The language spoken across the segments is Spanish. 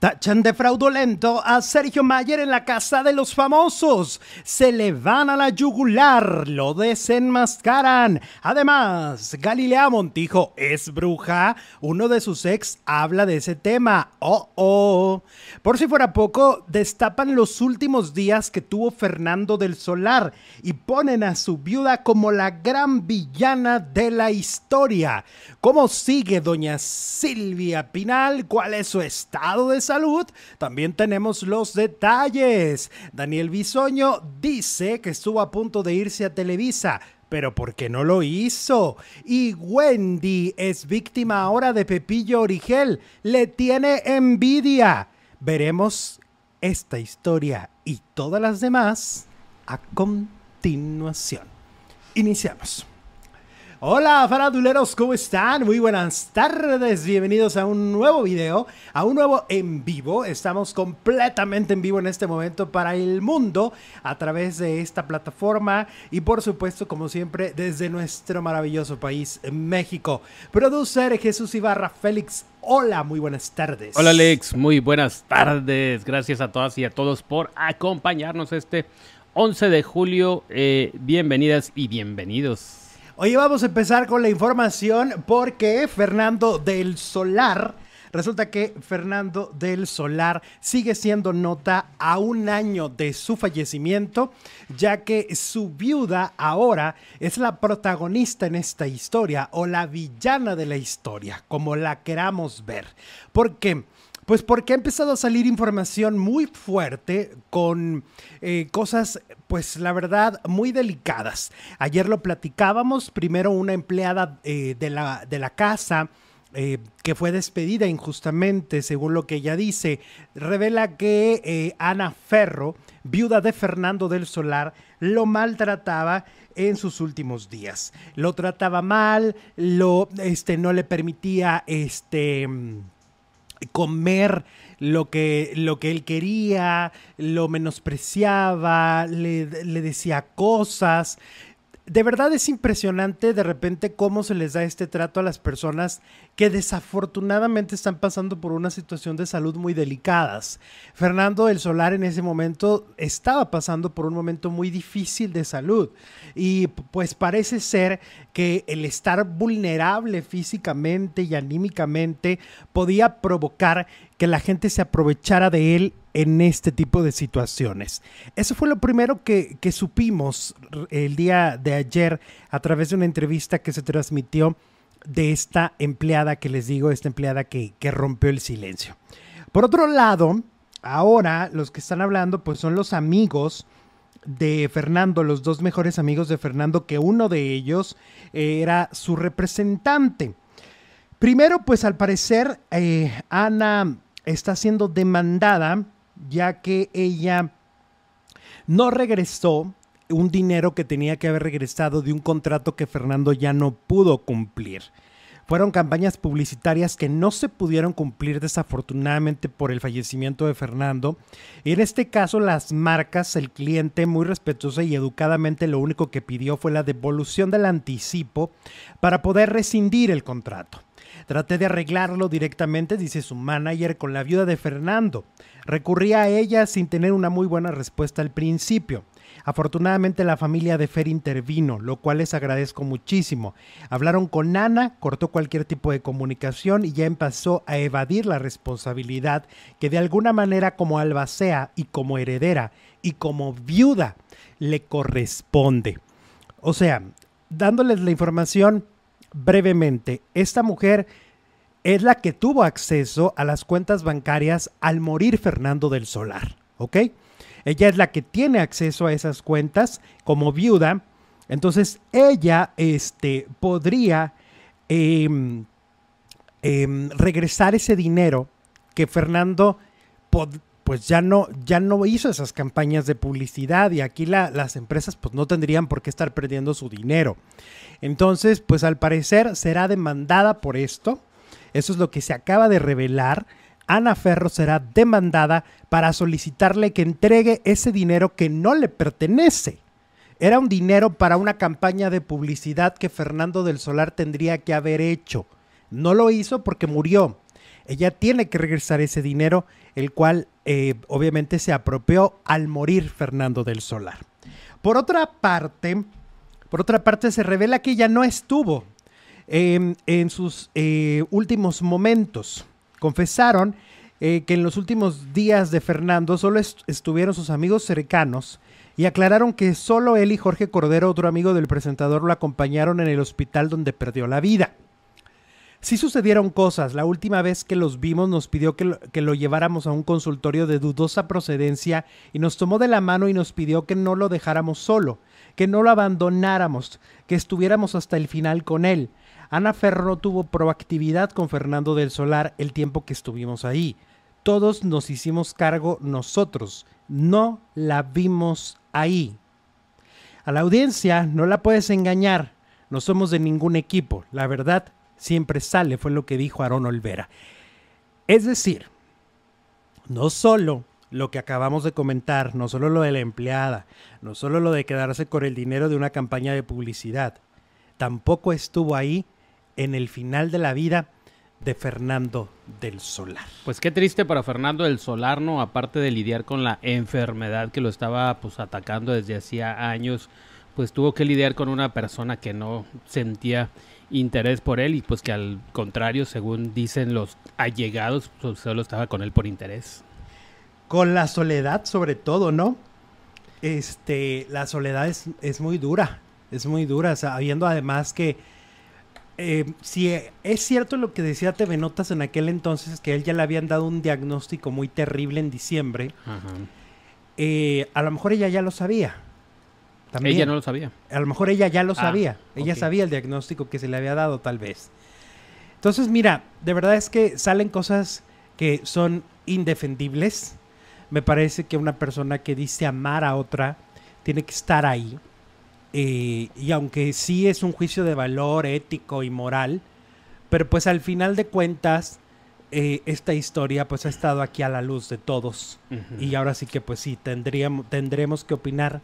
Tachan de fraudulento a Sergio Mayer en la casa de los famosos. Se le van a la yugular, lo desenmascaran. Además, Galilea Montijo es bruja. Uno de sus ex habla de ese tema. Oh, oh. Por si fuera poco, destapan los últimos días que tuvo Fernando del Solar y ponen a su viuda como la gran villana de la historia. ¿Cómo sigue doña Silvia Pinal? ¿Cuál es su estado de también tenemos los detalles. Daniel Bisoño dice que estuvo a punto de irse a Televisa, pero ¿por qué no lo hizo? Y Wendy es víctima ahora de Pepillo Origel. Le tiene envidia. Veremos esta historia y todas las demás a continuación. Iniciamos. Hola faraduleros, ¿cómo están? Muy buenas tardes, bienvenidos a un nuevo video, a un nuevo en vivo. Estamos completamente en vivo en este momento para el mundo a través de esta plataforma y por supuesto, como siempre, desde nuestro maravilloso país, México. Producer Jesús Ibarra Félix, hola, muy buenas tardes. Hola Alex, muy buenas tardes. Gracias a todas y a todos por acompañarnos este 11 de julio. Eh, bienvenidas y bienvenidos. Hoy vamos a empezar con la información porque Fernando del Solar, resulta que Fernando del Solar sigue siendo nota a un año de su fallecimiento, ya que su viuda ahora es la protagonista en esta historia o la villana de la historia, como la queramos ver. ¿Por qué? Pues porque ha empezado a salir información muy fuerte con eh, cosas, pues la verdad, muy delicadas. Ayer lo platicábamos, primero una empleada eh, de, la, de la casa. Eh, que fue despedida injustamente, según lo que ella dice, revela que Ana Ferro, viuda de Fernando del Solar, lo maltrataba en sus últimos días. Lo trataba mal, lo, este, no le permitía, este comer lo que, lo que él quería, lo menospreciaba, le, le decía cosas. De verdad es impresionante de repente cómo se les da este trato a las personas que desafortunadamente están pasando por una situación de salud muy delicadas. Fernando del Solar en ese momento estaba pasando por un momento muy difícil de salud y pues parece ser que el estar vulnerable físicamente y anímicamente podía provocar que la gente se aprovechara de él en este tipo de situaciones. Eso fue lo primero que, supimos el día de ayer a través de una entrevista que se transmitió de esta empleada que les digo, esta empleada que, que rompió el silencio. Por otro lado, ahora los que están hablando pues son los amigos de Fernando, los dos mejores amigos de Fernando, que uno de ellos era su representante. Primero, pues al parecer, eh, Ana está siendo demandada ya que ella no regresó un dinero que tenía que haber regresado de un contrato que Fernando ya no pudo cumplir. Fueron campañas publicitarias que no se pudieron cumplir desafortunadamente por el fallecimiento de Fernando. En este caso las marcas, el cliente muy respetuoso y educadamente lo único que pidió fue la devolución del anticipo para poder rescindir el contrato. Traté de arreglarlo directamente, dice su manager, con la viuda de Fernando. Recurrí a ella sin tener una muy buena respuesta al principio. Afortunadamente la familia de Fer intervino, lo cual les agradezco muchísimo. Hablaron con Ana, cortó cualquier tipo de comunicación y ya empezó a evadir la responsabilidad que de alguna manera como albacea y como heredera y como viuda le corresponde. O sea, dándoles la información, brevemente, esta mujer es la que tuvo acceso a las cuentas bancarias al morir Fernando del Solar, ¿ok? Ella es la que tiene acceso a esas cuentas como viuda, entonces ella este, podría em, em, regresar ese dinero que Fernando pues ya no, ya no hizo esas campañas de publicidad y aquí las empresas pues no tendrían por qué estar perdiendo su dinero. Entonces, pues al parecer será demandada por esto. Eso es lo que se acaba de revelar. Ana Ferro será demandada para solicitarle que entregue ese dinero que no le pertenece. Era un dinero para una campaña de publicidad que Fernando del Solar tendría que haber hecho. No lo hizo porque murió. ella tiene que regresar ese dinero, el cual eh, obviamente se apropió al morir Fernando del Solar. Por otra parte, por otra parte se revela que ella no estuvo em, en sus eh, últimos momentos. Confesaron eh, que en los últimos días de Fernando solo estuvieron sus amigos cercanos y aclararon que solo él y Jorge Cordero, otro amigo del presentador, lo acompañaron en el hospital donde perdió la vida. Sí sucedieron cosas. La última vez que los vimos nos pidió que lo, que lo, lleváramos a un consultorio de dudosa procedencia y nos tomó de la mano y nos pidió que no lo dejáramos solo, que no lo abandonáramos, que estuviéramos hasta el final con él. Ana Ferro tuvo proactividad con Fernando del Solar el tiempo que estuvimos ahí. Todos nos hicimos cargo nosotros, no la vimos ahí. A la audiencia no la puedes engañar, no somos de ningún equipo, la verdad siempre sale, fue lo que dijo Aaron Olvera. Es decir, no solo lo que acabamos de comentar, no solo lo de la empleada, no solo lo de quedarse con el dinero de una campaña de publicidad, tampoco estuvo ahí en el final de la vida de Fernando del Solar. Pues qué triste para Fernando del Solar, ¿no? Aparte de lidiar con la enfermedad que lo estaba pues atacando desde hacía años, pues tuvo que lidiar con una persona que no sentía interés por él y pues que al contrario, según dicen los allegados, pues solo estaba con él por interés. Con la soledad sobre todo, ¿no? Este, la soledad es, es muy dura, es muy dura, sabiendo además que eh, si es cierto lo que decía TV Notas en aquel entonces, que él ya le habían dado un diagnóstico muy terrible en diciembre, eh, a lo mejor ella ya lo sabía. Ella no lo sabía. A lo mejor ella ya lo ah, sabía. Ella sabía el diagnóstico que se le había dado, tal vez. Entonces, mira, de verdad es que salen cosas que son indefendibles. Me parece que una persona que dice amar a otra tiene que estar ahí. Eh, y aunque sí es un juicio de valor ético y moral, pero pues al final de cuentas, eh, esta historia pues ha estado aquí a la luz de todos. Y ahora sí que pues sí, tendríamos, tendremos que opinar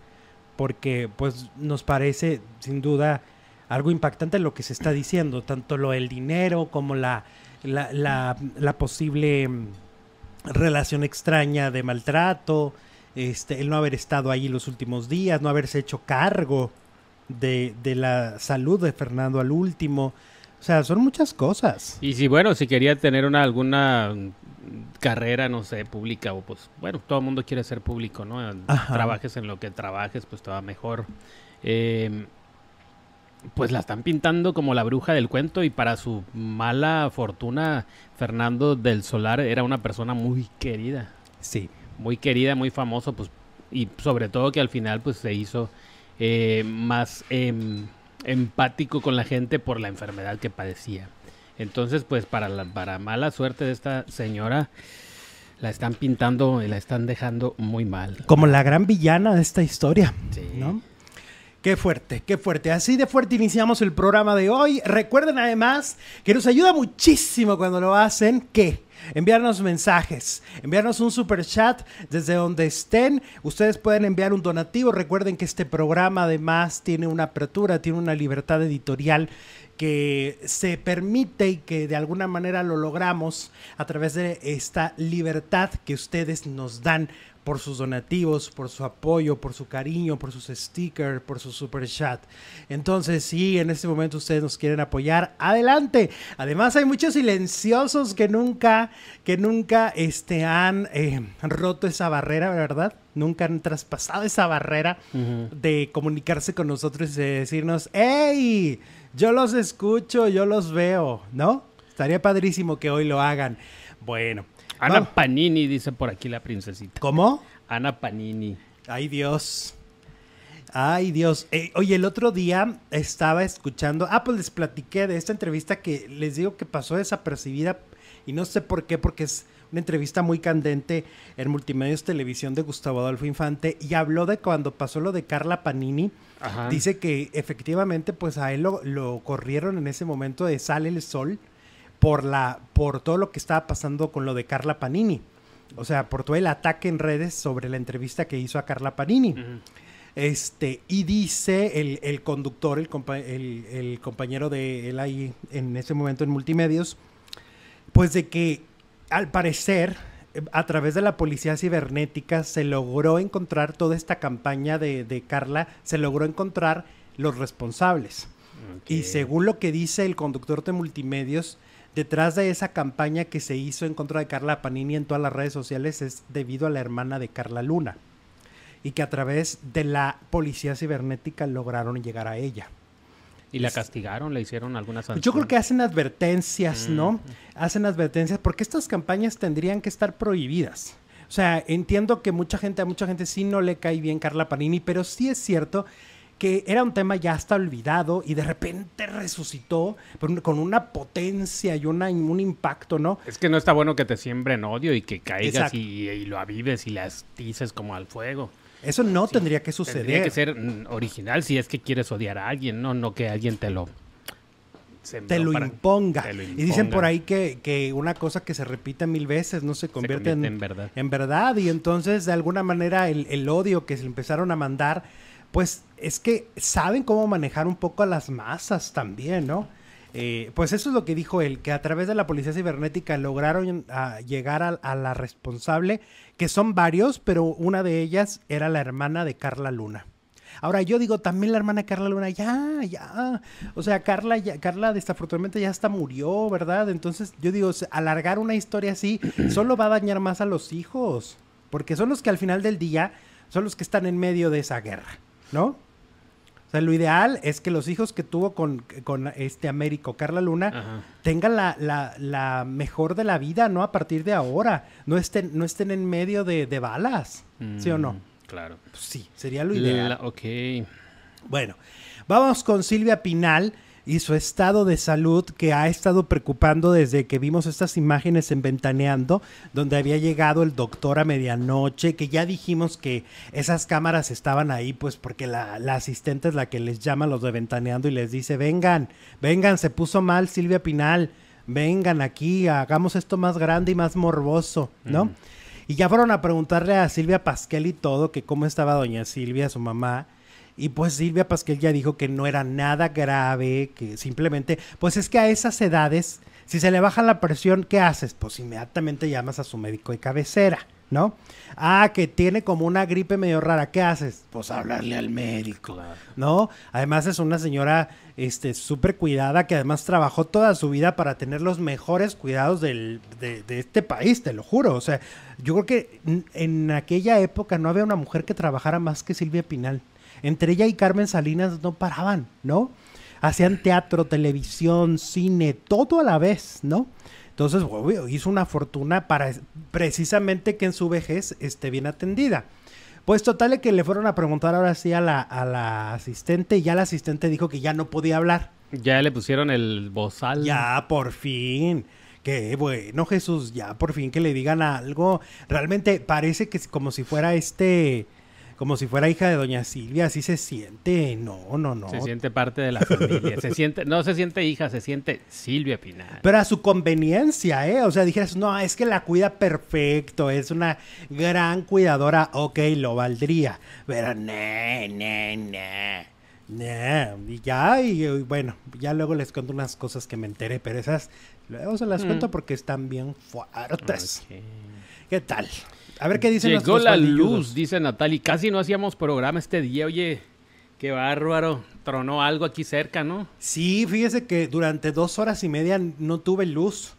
porque pues nos parece sin duda algo impactante lo que se está diciendo, tanto lo del dinero como la, la, la posible mm, relación extraña de maltrato, este, el no haber estado ahí los últimos días, no haberse hecho cargo de, de la salud de Fernando al último. O sea, son muchas cosas. Y si, bueno, si quería tener una alguna carrera, no sé, pública, o pues, bueno, todo el mundo quiere ser público, ¿no? Trabajes en lo que trabajes, pues te va mejor. Eh, pues la están pintando como la bruja del cuento y para su mala fortuna, Fernando del Solar era una persona muy querida. Sí muy querida, muy famoso, pues, y sobre todo que al final, pues, se hizo eh, más em, empático con la gente por la enfermedad que padecía. Entonces, pues, para la para mala suerte de esta señora, la están pintando y la están dejando muy mal. Como la gran villana de esta historia, ¿no? Qué fuerte, qué fuerte. Así de fuerte iniciamos el programa de hoy. Recuerden además que nos ayuda muchísimo cuando lo hacen que enviarnos mensajes, enviarnos un super chat desde donde estén. Ustedes pueden enviar un donativo. Recuerden que este programa además tiene una apertura, tiene una libertad editorial que se permite y que de alguna manera lo logramos a través de esta libertad que ustedes nos dan por sus donativos, por su apoyo, por su cariño, por sus stickers, por su super chat. Entonces, si en este momento ustedes nos quieren apoyar, adelante. Además, hay muchos silenciosos que nunca, que nunca este, han eh, roto esa barrera, ¿verdad? Nunca han traspasado esa barrera de comunicarse con nosotros y de decirnos, ¡Hey! Yo los escucho, yo los veo, ¿no? Estaría padrísimo que hoy lo hagan. Bueno, Ana Panini, dice por aquí la princesita. ¿Cómo? Ana Panini. Ay, Dios. Ay, Dios. Eh, oye, el otro día estaba escuchando. Ah, pues les platiqué de esta entrevista que les digo que pasó desapercibida. Y no sé por qué, porque es una entrevista muy candente en Multimedios Televisión de Gustavo Adolfo Infante. Y habló de cuando pasó lo de Carla Panini. Dice que efectivamente, pues a él lo, lo corrieron en ese momento de Sale el Sol por, la, por todo lo que estaba pasando con lo de Carla Panini. O sea, por todo el ataque en redes sobre la entrevista que hizo a Carla Panini. Este, y dice el, conductor, el, el, compañero de él ahí en ese momento en multimedios, pues de que al parecer, a través de la policía cibernética se logró encontrar toda esta campaña de, Carla, se logró encontrar los responsables. Y según lo que dice el conductor de multimedios, detrás de esa campaña que se hizo en contra de Carla Panini en todas las redes sociales es debido a la hermana de Carla Luna. Y que a través de la policía cibernética lograron llegar a ella. ¿Y la castigaron? ¿Le hicieron algunas sanción? Yo creo que hacen advertencias, ¿no? Mm. Hacen advertencias porque estas campañas tendrían que estar prohibidas. O sea, entiendo que mucha gente, a mucha gente sí no le cae bien Carla Panini, pero sí es cierto que era un tema ya hasta olvidado y de repente resucitó con una potencia y una, un impacto, ¿no? Es que no está bueno que te siembren odio y que caigas y, y, lo avives y las dices como al fuego. Eso no tendría que suceder. Tendría que ser mm, original si es que quieres odiar a alguien, no, no que alguien te lo te lo, imponga. Y dicen por ahí que, una cosa que se repite mil veces no se convierte, en, verdad. en verdad. Y entonces, de alguna manera, el, el, odio que se empezaron a mandar, pues es que saben cómo manejar un poco a las masas también, ¿no? Eh, pues eso es lo que dijo él, que a través de la policía cibernética lograron ah, llegar a, la responsable, que son varios, pero una de ellas era la hermana de Carla Luna. Ahora yo digo, también la hermana de Carla Luna, ya, ya. O sea, Carla, ya, Carla desafortunadamente ya hasta murió, ¿verdad? Entonces yo digo, alargar una historia así solo va a dañar más a los hijos, porque son los que al final del día son los que están en medio de esa guerra, ¿no? sea, lo ideal es que los hijos que tuvo con, este Américo, Carla Luna, tengan la, mejor de la vida, ¿no? A partir de ahora. No estén, no estén en medio de, balas. ¿Sí o no? Mm, claro. Pues sí, sería lo ideal. ok. Bueno, vamos con Silvia Pinal y su estado de salud que ha estado preocupando desde que vimos estas imágenes en Ventaneando, donde había llegado el doctor a medianoche, que ya dijimos que esas cámaras estaban ahí, pues porque la, asistente es la que les llama a los de Ventaneando y les dice, vengan, vengan, se puso mal Silvia Pinal, vengan aquí, hagamos esto más grande y más morboso, ¿no? Y ya fueron a preguntarle a Silvia Pasquel y todo, que cómo estaba doña Silvia, su mamá, y pues Silvia Pasquel ya dijo que no era nada grave, que simplemente, pues es que a esas edades, si se le baja la presión, ¿qué haces? Pues inmediatamente llamas a su médico de cabecera, ¿no? Ah, que tiene como una gripe medio rara, ¿qué haces? Pues hablarle al médico, ¿no? Además es una señora este súper cuidada que además trabajó toda su vida para tener los mejores cuidados del, de, de, este país, te lo juro. O sea, yo creo que en aquella época no había una mujer que trabajara más que Silvia Pinal entre ella y Carmen Salinas no paraban, ¿no? Hacían teatro, televisión, cine, todo a la vez, ¿no? Entonces, hizo una fortuna para precisamente que en su vejez esté bien atendida. Pues total que le fueron a preguntar ahora sí a la, a la asistente y ya la asistente dijo que ya no podía hablar. Ya le pusieron el bozal. Ya, por fin. Qué bueno, Jesús, ya por fin que le digan algo. Realmente parece que es como si fuera este como si fuera hija de doña Silvia, así se siente. No, no, no. Se siente parte de la familia. se siente, no se siente hija, se siente Silvia Pinal. Pero a su conveniencia, ¿eh? O sea, dijeras, no, es que la cuida perfecto, es una gran cuidadora, ok, lo valdría. Pero ne, ne, ne. ne. Y ya, y, bueno, ya luego les cuento unas cosas que me enteré, pero esas luego se las mm. cuento porque están bien fuertes. ¿Qué tal? A ver qué dicen Llegó la luz, dice Natalie. Casi no hacíamos programa este día. Oye, qué bárbaro. Tronó algo aquí cerca, ¿no? Sí, fíjese que durante dos horas y media no tuve luz.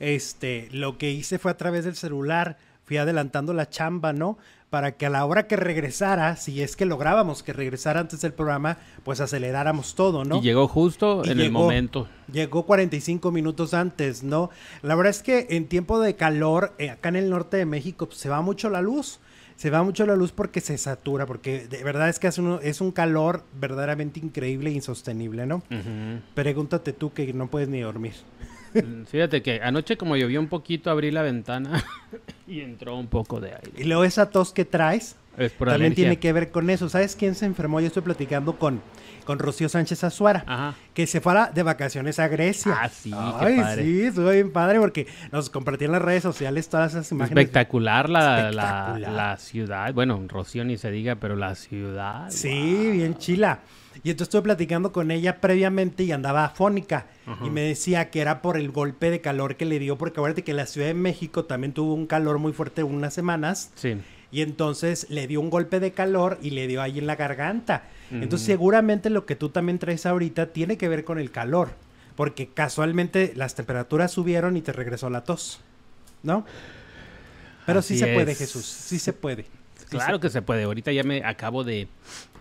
Este, lo que hice fue a través del celular. Fui adelantando la chamba, ¿no? Para que a la hora que regresara, si es que lográbamos que regresara antes del programa, pues aceleráramos todo, ¿no? Y llegó justo en el momento. Llegó 45 minutos antes, ¿no? La verdad es que en tiempo de calor, eh, acá en el norte de México, pues, se va mucho la luz. Se va mucho la luz porque se satura, porque de verdad es que es un, es un calor verdaderamente increíble e insostenible, ¿no? Pregúntate tú que no puedes ni dormir. Mm, fíjate que anoche como llovió un poquito abrí la ventana y entró un poco de aire. Y luego esa tos que traes también tiene que ver con eso. ¿Sabes quién se enfermó? Yo estoy platicando con, con Rocío Sánchez Azuara, que se fue de vacaciones a Grecia. Ah, sí, Ay, sí, estuvo bien padre porque nos compartí en las redes sociales todas esas imágenes. Espectacular la, La, la, ciudad. Bueno, Rocío ni se diga, pero la ciudad. Sí, bien chila. Y entonces estuve platicando con ella previamente y andaba afónica. Y me decía que era por el golpe de calor que le dio, porque acuérdate que la Ciudad de México también tuvo un calor muy fuerte unas semanas. Sí. Y entonces le dio un golpe de calor y le dio ahí en la garganta. Entonces seguramente lo que tú también traes ahorita tiene que ver con el calor. Porque casualmente las temperaturas subieron y te regresó la tos. ¿No? Pero sí se puede, Jesús. Sí se puede. claro que se puede. Ahorita ya me acabo de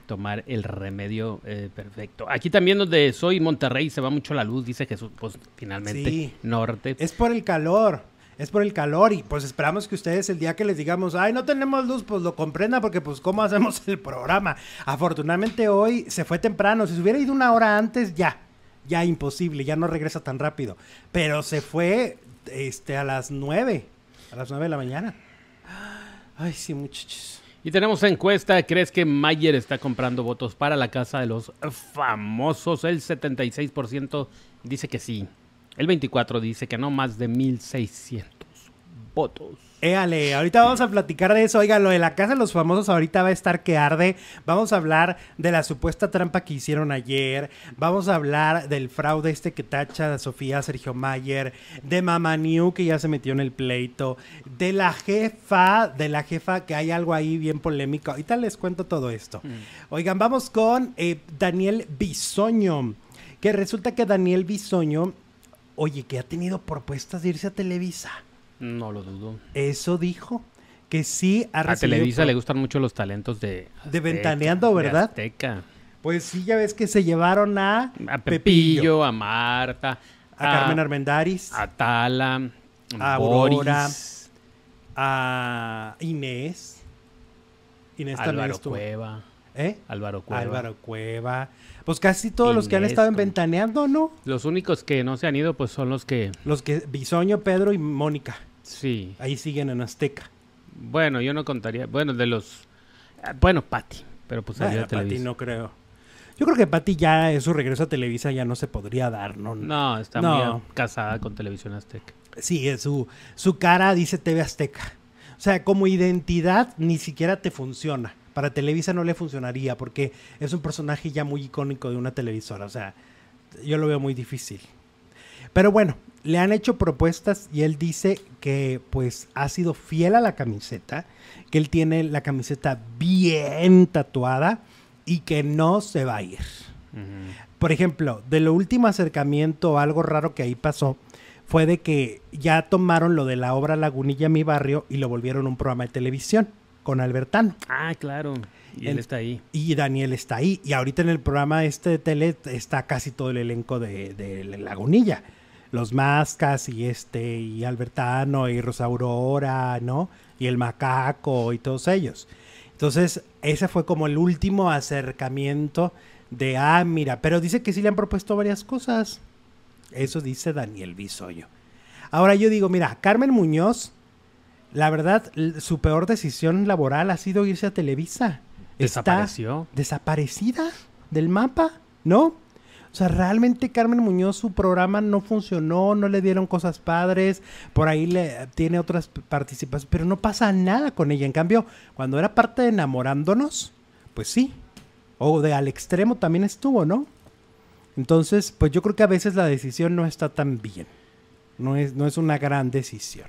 tomar el remedio eh, perfecto. Aquí también donde soy, Monterrey, se va mucho la luz, dice Jesús, pues finalmente norte. Es por el calor, es por el calor y pues esperamos que ustedes el día que les digamos, ay, no tenemos luz, pues lo comprendan porque pues cómo hacemos el programa. Afortunadamente hoy se fue temprano, si se hubiera ido una hora antes ya, ya imposible, ya no regresa tan rápido. Pero se fue este, a las nueve, a las nueve de la mañana. Ay, sí, muchachos. Y tenemos encuesta, ¿crees que Mayer está comprando votos para la casa de los famosos? El 76% dice que sí. El 24% dice que no, más de 1.600 votos. Éale, ahorita vamos a platicar de eso. Oiga, lo de la casa de los famosos ahorita va a estar que arde. Vamos a hablar de la supuesta trampa que hicieron ayer. Vamos a hablar del fraude este que tacha a Sofía Sergio Mayer. De Mama New que ya se metió en el pleito. De la jefa, de la jefa que hay algo ahí bien polémico. Ahorita les cuento todo esto. Mm. Oigan, vamos con eh, Daniel Bisoño. Que resulta que Daniel Bisoño, oye, que ha tenido propuestas de irse a Televisa. No lo dudo. Eso dijo. Que sí ha A Televisa le gustan mucho los talentos de... de Ventaneando, ¿verdad? Azteca. Pues sí, ya ves que se llevaron a... A Pepillo, a Marta. A, Carmen Armendaris. A Tala. A Aurora. A Inés. Inés Álvaro Cueva. ¿Eh? Álvaro Cueva. Álvaro Cueva. Pues casi todos los que han estado en Ventaneando, ¿no? Los únicos que no se han ido, pues son los que... Los que... Bisoño, Pedro y Mónica. Sí. Ahí siguen en Azteca. Bueno, yo no contaría... Bueno, de los... Bueno, Patti. Pero pues salió a Televisa. Patti no creo. Yo creo que Patti ya su regreso a Televisa ya no se podría dar, ¿no? No, está muy casada con Televisión Azteca. Sí, su, su cara dice TV Azteca. O sea, como identidad ni siquiera te funciona. Para Televisa no le funcionaría porque es un personaje ya muy icónico de una televisora. O sea, yo lo veo muy difícil. Pero bueno, le han hecho propuestas y él dice que pues ha sido fiel a la camiseta, que él tiene la camiseta bien tatuada y que no se va a ir. Por ejemplo, de lo último acercamiento, algo raro que ahí pasó, fue de que ya tomaron lo de la obra Lagunilla Mi Barrio y lo volvieron un programa de televisión con Albertano. Ah, claro. Y él está ahí. Y Daniel está ahí. Y ahorita en el programa este de tele está casi todo el elenco de, de Lagunilla. Los Mascas y este, y Albertano y Rosa Aurora, ¿no? Y el Macaco y todos ellos. Entonces, ese fue como el último acercamiento de, ah, mira, pero dice que sí le han propuesto varias cosas. Eso dice Daniel Bisoyo. Ahora yo digo, mira, Carmen Muñoz la verdad, su peor decisión laboral ha sido irse a Televisa. Desapareció. Está desaparecida del mapa, ¿no? O sea, realmente Carmen Muñoz, su programa no funcionó, no le dieron cosas padres, por ahí le tiene otras participaciones, pero no pasa nada con ella. En cambio, cuando era parte de Enamorándonos, pues sí. O de Al Extremo también estuvo, ¿no? Entonces, pues yo creo que a veces la decisión no está tan bien. No es, no es una gran decisión.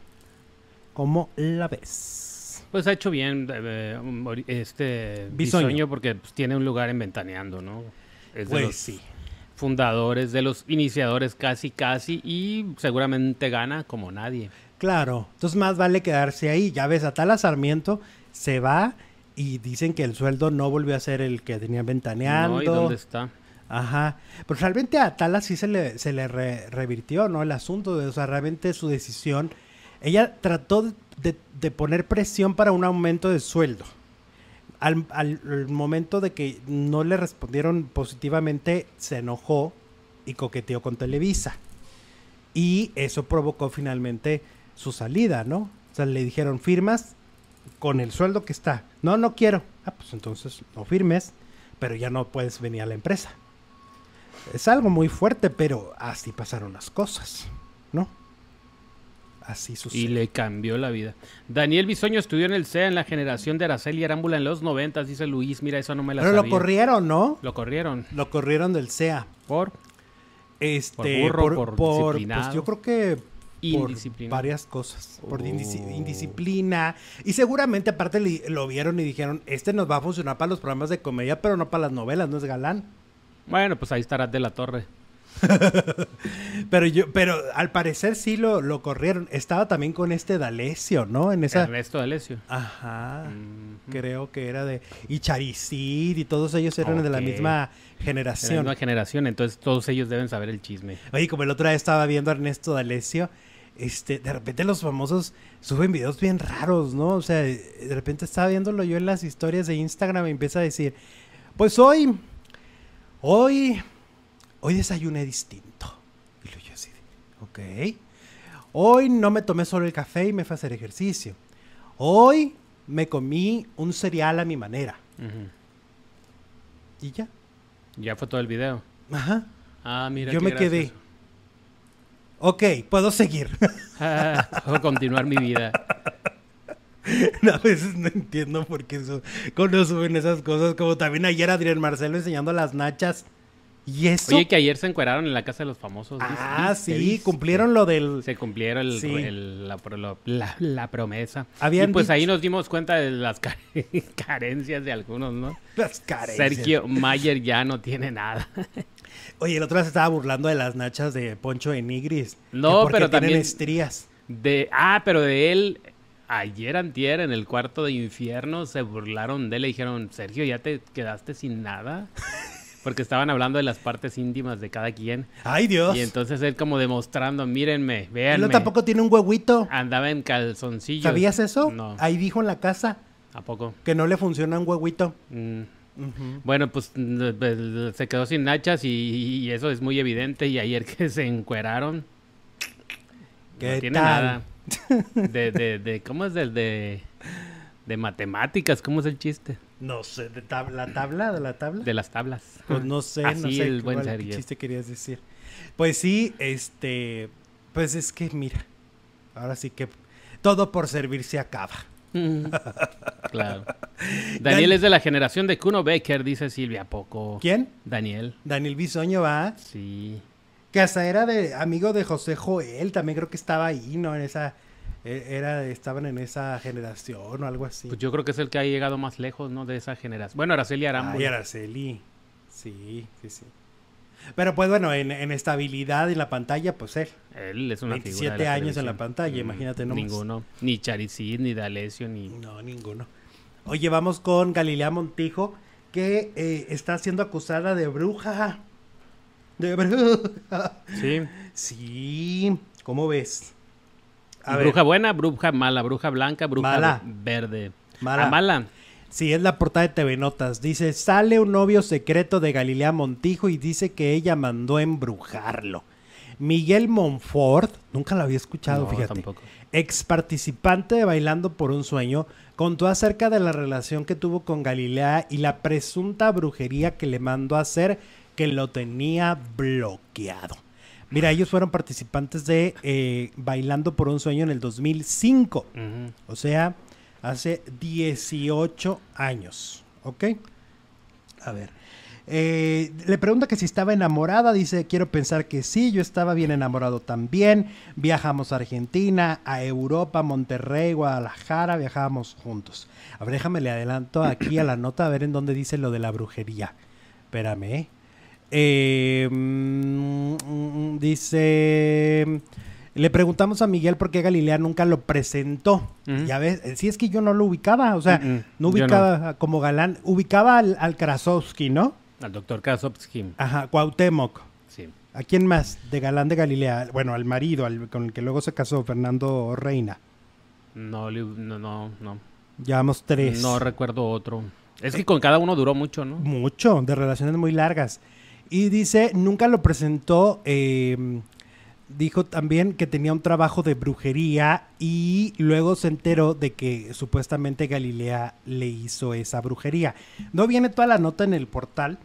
¿Cómo la ves? Pues ha hecho bien eh, este Bisoño, porque pues, tiene un lugar en Ventaneando, ¿no? Es de pues los sí. Fundadores, de los iniciadores casi casi y seguramente gana como nadie. Claro, entonces más vale quedarse ahí. Ya ves, Atala Sarmiento se va y dicen que el sueldo no volvió a ser el que tenía ventaneando. No, ¿y dónde está? Ajá. Pero realmente a Atala sí se le, se le revirtió, ¿no? El asunto, de, o sea, realmente su decisión ella trató de, poner presión para un aumento de sueldo. Al, momento de que no le respondieron positivamente, se enojó y coqueteó con Televisa. Y eso provocó finalmente su salida, ¿no? O sea, le dijeron, firmas con el sueldo que está. No, no quiero. Ah, pues entonces no firmes, pero ya no puedes venir a la empresa. Es algo muy fuerte, pero así pasaron las cosas, ¿no? Así sucede. Y le cambió la vida. Daniel Bisoño estudió en el CEA en la generación de Araceli Arámbula en los 90, dice Luis. Mira, eso no me la Pero sabía. lo corrieron, ¿no? Lo corrieron. Lo corrieron del CEA. ¿Por? Este, burro, por pues disciplinado. yo creo que por varias cosas, por Oh. indisciplina y seguramente aparte li- lo vieron y dijeron, este nos va a funcionar para los programas de comedia, pero no para las novelas, no es galán. Bueno, pues ahí estará de la torre. Pero yo, pero al parecer sí lo, lo corrieron. Estaba también con este D'Alessio, ¿no? En esa. Ernesto D'Alessio. Ajá. Mm, Creo que era de. Y Charicid y todos ellos eran de la misma de la generación. misma generación, entonces todos ellos deben saber el chisme. Oye, como el otro día estaba viendo a Ernesto D'Alessio, este, de repente los famosos suben videos bien raros, ¿no? O sea, de repente estaba viéndolo yo en las historias de Instagram y empieza a decir, pues hoy, hoy, hoy desayuné distinto. Y lo yo así, de, ok. Hoy no me tomé solo el café y me fui a hacer ejercicio. Hoy me comí un cereal a mi manera. Ujú. Y ya. Ya fue todo el video. Ajá. Ah, mira. yo qué me quedé. Ok, puedo seguir. Ah, puedo continuar mi vida. A veces no entiendo por qué su- cuando suben esas cosas. Como también ayer Adrián Marcelo enseñando las nachas. ¿Y eso? Oye, que ayer se encueraron en la casa de los famosos. ah, sí, cumplieron lo del... Se cumplieron el- Sí. el- la, promesa. Habían y pues ahí nos dimos cuenta de las ca- carencias de algunos, ¿no? Las carencias. Sergio Mayer ya no tiene nada. Oye, el otro día se estaba burlando de las nachas de Poncho de Nigris. No, que porque pero tienen también- estrías. De, ah, pero de él, ayer antier en el cuarto de infierno se burlaron de él. Le dijeron, Sergio, ¿ya te quedaste sin nada? Porque estaban hablando de las partes íntimas de cada quien. Ay, Dios. Y entonces él como demostrando, mírenme, Él véanme. no tampoco tiene un huevito. Andaba en calzoncillos. ¿Sabías eso? No. Ahí dijo en la casa ¿A poco? que no le funciona un huevito. Mm. Bueno, pues se quedó sin nachas y, y eso es muy evidente. Y ayer que se encueraron, ¿Qué no tiene tal? nada. De, de, de, ¿cómo es el de, de matemáticas? ¿Cómo es el chiste? No sé, ¿de tab- ¿la tabla? ¿De la tabla? De las tablas. Pues no sé, Así no sé el qué- buen Sergio. chiste querías decir. Pues sí, este, pues es que mira, ahora sí que todo por servir se acaba. claro. Daniel es de la generación de Kuno Becker, dice Silvia. ¿A poco? ¿Quién? Daniel. Daniel Bisoño va, Sí. que hasta era de amigo de José Joel, también creo que estaba ahí, ¿no? En esa, era, estaban en esa generación o algo así. Pues yo creo que es el que ha llegado más lejos, ¿no? De esa generación. Bueno, Araceli Ay, Arámbula. Araceli. Sí, sí, sí. Pero pues bueno, en, en estabilidad en la pantalla, pues él. Él es una 27 figura de la años en la pantalla, Mm, imagínate nomás. Ninguno. Ni Charicid, ni D'Alessio, ni... No, ninguno. Oye, vamos con Galilea Montijo, que eh, está siendo acusada de bruja. De bruja. Sí. Sí, ¿cómo ves? Bruja buena, bruja mala, bruja blanca, bruja Mala. verde. Mala. Ah, mala. Sí, es la portada de TV Notas. Dice, sale un novio secreto de Galilea Montijo y dice que ella mandó embrujarlo. Miguel Monfort, nunca lo había escuchado, No, fíjate. tampoco. Ex participante de Bailando por un Sueño, contó acerca de la relación que tuvo con Galilea y la presunta brujería que le mandó a hacer que lo tenía bloqueado. Mira, ellos fueron participantes de eh, Bailando por un Sueño en el 2005. Ujú. O sea, hace 18 años. ¿Ok? A ver. Eh, le pregunta que si estaba enamorada. Dice, quiero pensar que sí. Yo estaba bien enamorado también. Viajamos a Argentina, a Europa, Monterrey, Guadalajara. Viajábamos juntos. A ver, déjame le adelanto aquí a la nota a ver en dónde dice lo de la brujería. Espérame. ¿eh? Eh, mm, mm, dice... Le preguntamos a Miguel por qué Galilea nunca lo presentó. Ujú. Ya ves, eh, sí es que yo no lo ubicaba, o sea, no ubicaba como galán, ubicaba al, al Krasowski, ¿no? Al doctor Krasovsky. Ajá, Cuauhtémoc. Sí. ¿A quién más de galán de Galilea? Bueno, al marido, al, con el que luego se casó, Fernando Reina. No, no, no. Llevamos tres. No recuerdo otro. Es que con cada uno duró mucho, ¿no? Mucho, de relaciones muy largas. Y dice, nunca lo presentó, eh, dijo también que tenía un trabajo de brujería y luego se enteró de que supuestamente Galilea le hizo esa brujería. No viene toda la nota en el portal,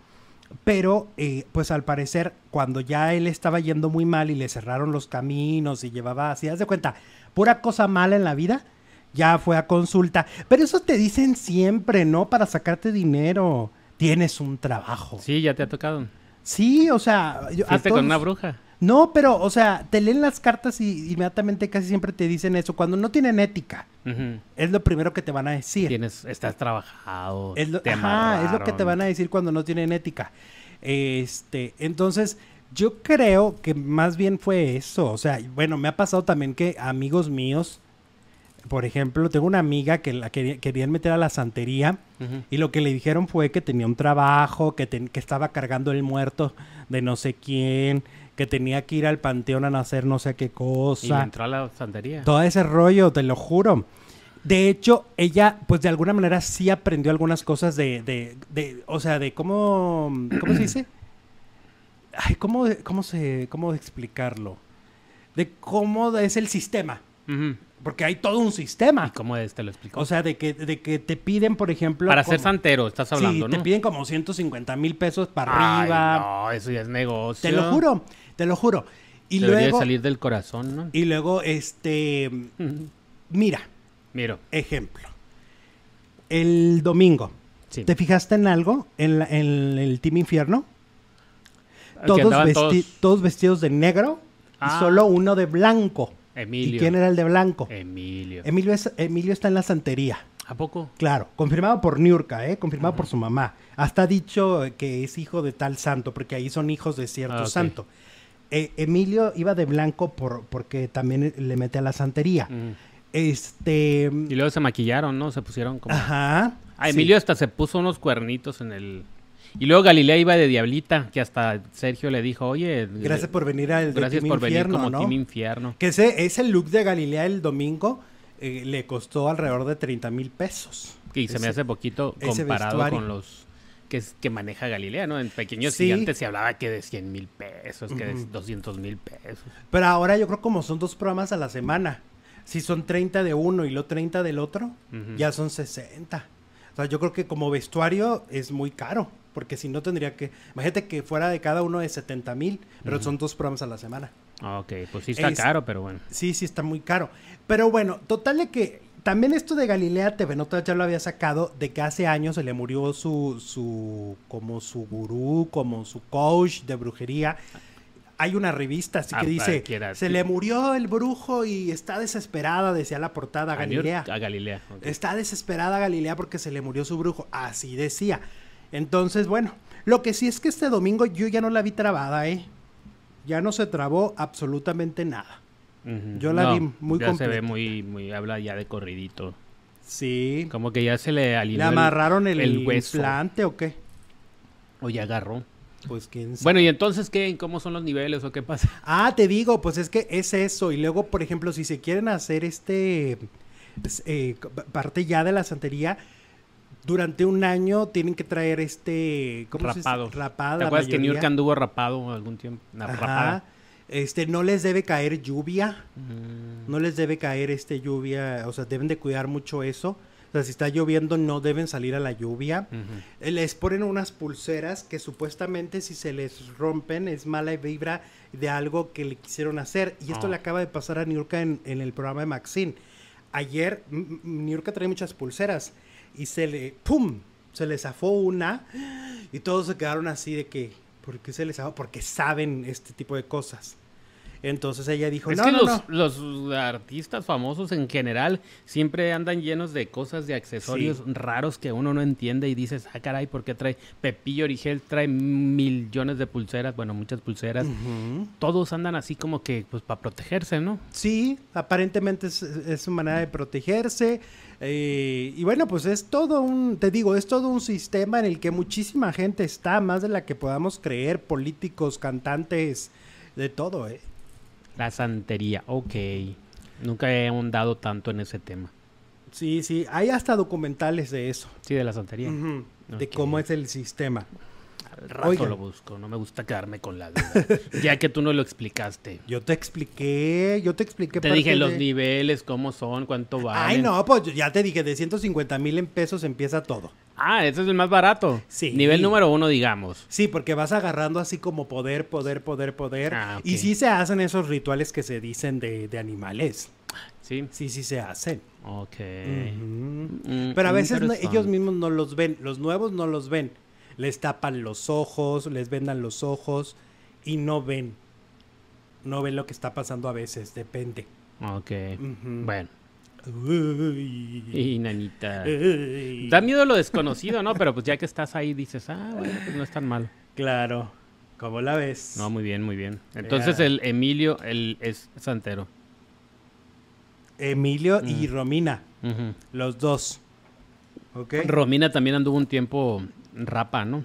Pero, eh, pues al parecer, cuando ya él estaba yendo muy mal y le cerraron los caminos y llevaba así, haz de cuenta, pura cosa mala en la vida, ya fue a consulta. Pero eso te dicen siempre, ¿no? Para sacarte dinero. Tienes un trabajo. Sí, ya te ha tocado. Sí, o sea... Yo, a con una bruja? No, pero, o sea, te leen las cartas y inmediatamente casi siempre te dicen eso. Cuando no tienen ética, es lo primero que te van a decir. Tienes, estás trabajado. Es lo, ajá, es lo que te van a decir cuando no tienen ética. Este, entonces, yo creo que más bien fue eso. O sea, bueno, me ha pasado también que amigos míos, por ejemplo, tengo una amiga que la querían meter a la santería y lo que le dijeron fue que tenía un trabajo, que, que estaba cargando el muerto de no sé quién, que tenía que ir al panteón a hacer no sé qué cosa. Y entró a la santería. Todo ese rollo, te lo juro. De hecho, ella, pues de alguna manera sí aprendió algunas cosas de, de, de o sea, de cómo, ¿cómo se dice? Ay, ¿cómo, cómo, se, cómo explicarlo? De cómo es el sistema. Porque hay todo un sistema. ¿Y cómo es? Te lo explico. O sea, de que, de que te piden, por ejemplo... Para ser santero, estás hablando, sí, te piden como 150 mil pesos para arriba. no, eso ya es negocio. Te lo juro, te lo juro. Y Debería luego... salir del corazón, ¿no? Y luego, este... Mira, Miro. Ejemplo. El domingo. ¿Te fijaste en algo? En, el Team Infierno. Todos, vestidos de negro y ah. solo uno de blanco. Emilio. ¿Y quién era el de blanco? Emilio. Emilio, Emilio está en la santería. ¿A poco? Claro, confirmado por Niurka, ¿eh? Confirmado por su mamá. Hasta ha dicho que es hijo de tal santo, porque ahí son hijos de cierto ah, santo. Eh, Emilio iba de blanco por, porque también le mete a la santería. Este. Y luego se maquillaron, ¿no? Se pusieron como. Ajá. Ah, Emilio hasta se puso unos cuernitos en el. Y luego Galilea iba de diablita, que hasta Sergio le dijo, oye. Gracias por venir al Gracias por venir como Team Infierno. Que ese, ese look de Galilea el domingo eh, le costó alrededor de 30 mil pesos. Y se me hace poquito comparado con los que, que maneja Galilea, ¿no? En Pequeños Gigantes se hablaba que de 100 mil pesos, que de 200 mil pesos. Pero ahora yo creo como son dos programas a la semana si son 30 de uno y lo 30 del otro, ya son 60. O sea, yo creo que como vestuario es muy caro, porque si no tendría que... Imagínate que fuera de cada uno de 70 mil, pero son dos programas a la semana. Ah, ok, pues sí está caro, pero bueno. Sí, sí está muy caro. Pero bueno, total de que también esto de Galilea TV ya lo había sacado de que hace años se le murió su, su, como su gurú, como su coach de brujería hay una revista así que ah, dice, se le murió el brujo y está desesperada, decía la portada Galilea. A Galilea. Está desesperada Galilea porque se le murió su brujo, así decía. Entonces, bueno, lo que sí es que este domingo yo ya no la vi trabada, ¿eh? Ya no se trabó absolutamente nada. Yo la vi muy ya se ve muy, muy, habla ya de corridito. Sí. Como que ya se le alineó ¿Le amarraron el, el, el o qué? O ya agarró. Pues quién Bueno, y entonces, ¿qué? ¿Cómo son los niveles o qué pasa? Ah, te digo, pues es que es eso. Y luego, por ejemplo, si se quieren hacer este. Eh, parte ya de la santería, durante un año tienen que traer este. ¿Cómo rapado. Se rapado. ¿Te acuerdas que New anduvo rapado algún tiempo? Ajá. Este, no les debe caer lluvia. Mm. No les debe caer este lluvia. O sea, deben de cuidar mucho eso. O sea, si está lloviendo no deben salir a la lluvia. Eh, les ponen unas pulseras que supuestamente si se les rompen es mala vibra de algo que le quisieron hacer. Y esto ah. le acaba de pasar a Niurka en, en el programa de Maxine. Ayer Niurka trae muchas pulseras y se le, ¡pum! Se le zafó una y todos se quedaron así de que, ¿por qué se les zafó? Porque saben este tipo de cosas. Entonces ella dijo, es no, que no, los, los, artistas famosos en general siempre andan llenos de cosas, de accesorios raros que uno no entiende y dices, ah, caray, ¿por qué trae Pepillo Origel? Trae millones de pulseras, bueno, muchas pulseras. Todos andan así como que, pues, para protegerse, ¿no? Sí, aparentemente es, su manera de protegerse. Eh, y bueno, pues es todo un, te digo, es todo un sistema en el que muchísima gente está, más de la que podamos creer, políticos, cantantes, de todo, ¿eh? La santería, ok. Nunca he ahondado tanto en ese tema. Sí, sí, hay hasta documentales de eso. Sí, de la santería. De cómo es el sistema. Al rato lo busco, no me gusta quedarme con la duda. ya que tú no lo explicaste. Yo te expliqué, yo te expliqué. Te dije los niveles, cómo son, cuánto valen. Ay, no, pues ya te dije, de 150 mil en pesos empieza todo. Ah, ese es el más barato. Sí. Nivel número uno, digamos. Sí, porque vas agarrando así como poder, poder, poder, poder. Ah, ok. Y sí se hacen esos rituales que se dicen de, de animales. Sí. Sí, sí se hacen. Ok. Mm, Pero a veces no- interesante. ellos mismos no los ven. Los nuevos no los ven. Les tapan los ojos, les vendan los ojos y no ven. No ven lo que está pasando a veces, depende. Ok. Bueno. Uy. Y nanita. Uy. Da miedo lo desconocido, ¿no? Pero pues ya que estás ahí dices, ah, bueno, pues no es tan malo. Claro. ¿Cómo la ves? No, muy bien, muy bien. Entonces el Emilio el, es santero. Emilio y. Romina, los dos. ¿Ok? Romina también anduvo un tiempo rapa, ¿no?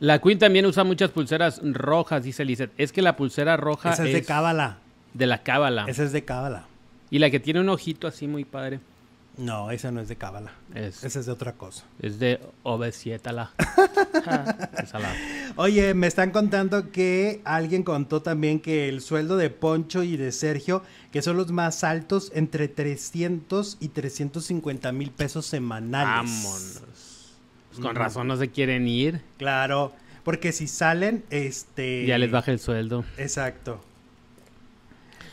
La Queen también usa muchas pulseras rojas, dice Lizeth. Es que la pulsera roja Esa es de cábala. de la cábala. Esa es de cábala. Y la que tiene un ojito así muy padre No, esa no es de cábala. es, Esa es de otra cosa. es de obesiétala. Oye, me están contando que alguien contó también que el sueldo de Poncho y de Sergio, que son los más altos, entre 300 y 350 mil pesos semanales. Vámonos. Pues con Mm. razón no se quieren ir. Claro, porque si salen, este... Ya les baja el sueldo. Exacto.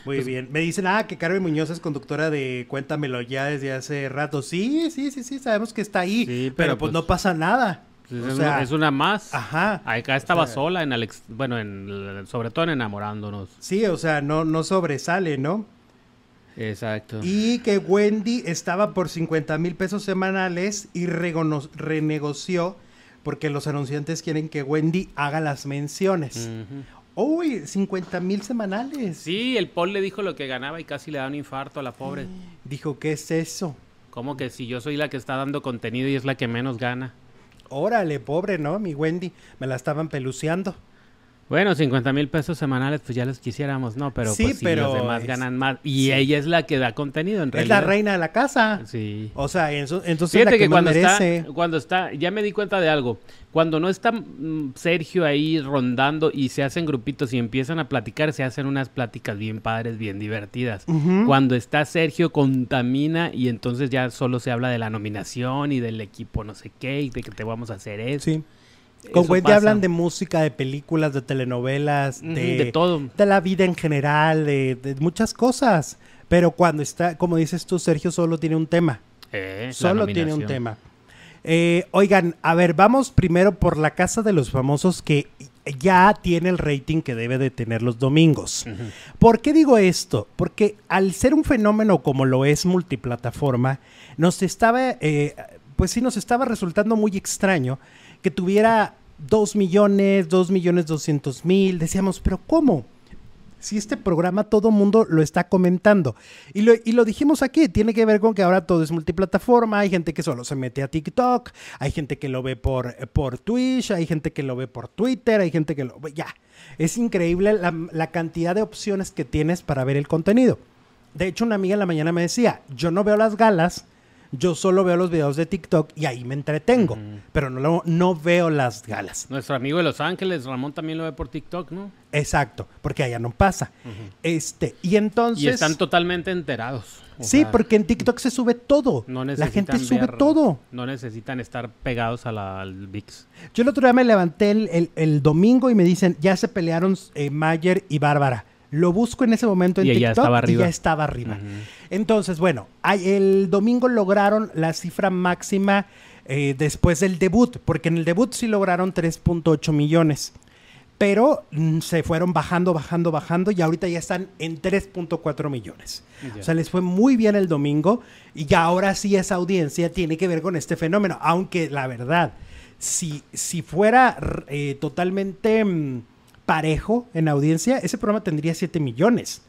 Muy Pues- bien. Me dicen, ah, que Carmen Muñoz es conductora de Cuéntamelo ya desde hace rato. Sí, sí, sí, sí, sabemos que está ahí. Sí, pero, pero pues, pues- no pasa nada. Pues O es, sea, una, es una más. Ajá. Acá estaba O sea- sola en Alex, bueno, en, sobre todo en enamorándonos. Sí, o sea, no, no sobresale, ¿no? Exacto. Y que Wendy estaba por 50 mil pesos semanales y renegoció porque los anunciantes quieren que Wendy haga las menciones. Ujú. Uy, 50 mil semanales. Sí, el Paul le dijo lo que ganaba y casi le da un infarto a la pobre. Dijo, ¿qué es eso? ¿Cómo que si yo soy la que está dando contenido y es la que menos gana? Órale, pobre, ¿no? Mi Wendy. Me la estaban peluceando. Bueno, 50 mil pesos semanales, pues ya los quisiéramos, ¿no? Pero Sí, pues si pero los demás es- ganan más. Y sí. ella es la que da contenido, en Es realidad. la reina de la casa. Sí. O sea, eso- entonces Fíjate la que, cuando merece. está, cuando está, ya me di cuenta de algo. Cuando no está mm, Sergio ahí rondando y se hacen grupitos y empiezan a platicar, se hacen unas pláticas bien padres, bien divertidas. Cuando está Sergio contamina y entonces ya solo se habla de la nominación y del equipo no sé qué y de que te vamos a hacer eso. Sí. Con Wendy pasa. hablan de música, de películas, de telenovelas, de, de todo. de la vida en general, de, de muchas cosas. Pero cuando está, como dices tú, Sergio solo tiene un tema. Eh, Solo tiene un tema. Eh, oigan, a ver, vamos primero por la Casa de los Famosos que ya tiene el rating que debe de tener los domingos. ¿Por qué digo esto? Porque al ser un fenómeno como lo es multiplataforma, nos estaba, eh, pues sí, nos estaba resultando muy extraño que tuviera 2 millones, 2 millones 200 mil. Decíamos, pero ¿cómo? Si este programa todo mundo lo está comentando. Y lo, y lo dijimos aquí, tiene que ver con que ahora todo es multiplataforma, hay gente que solo se mete a TikTok, hay gente que lo ve por, por Twitch, hay gente que lo ve por Twitter, hay gente que lo ve... Ya, es increíble la, la cantidad de opciones que tienes para ver el contenido. De hecho, una amiga en la mañana me decía, yo no veo las galas, yo solo veo los videos de TikTok y ahí me entretengo, pero no, no veo las galas. Nuestro amigo de Los Ángeles, Ramón, también lo ve por TikTok, ¿no? Exacto, porque allá no pasa. Este, y entonces... Y están totalmente enterados. O Sí, sea, porque en TikTok se sube todo. no la gente sube ver- todo. No necesitan estar pegados a la, al VIX. Yo el otro día me levanté el, el- el domingo y me dicen, ya se pelearon eh, Mayer y Bárbara. Lo busco en ese momento en Y TikTok estaba y ya estaba arriba. Entonces, bueno, el domingo lograron la cifra máxima eh, después del debut, porque en el debut sí lograron 3.8 millones. Pero mm, se fueron bajando, bajando, bajando y ahorita ya están en 3.4 millones. O sea, les fue muy bien el domingo y ya ahora sí esa audiencia tiene que ver con este fenómeno. Aunque la verdad, si, si fuera eh, totalmente mm, parejo en audiencia, ese programa tendría 7 millones.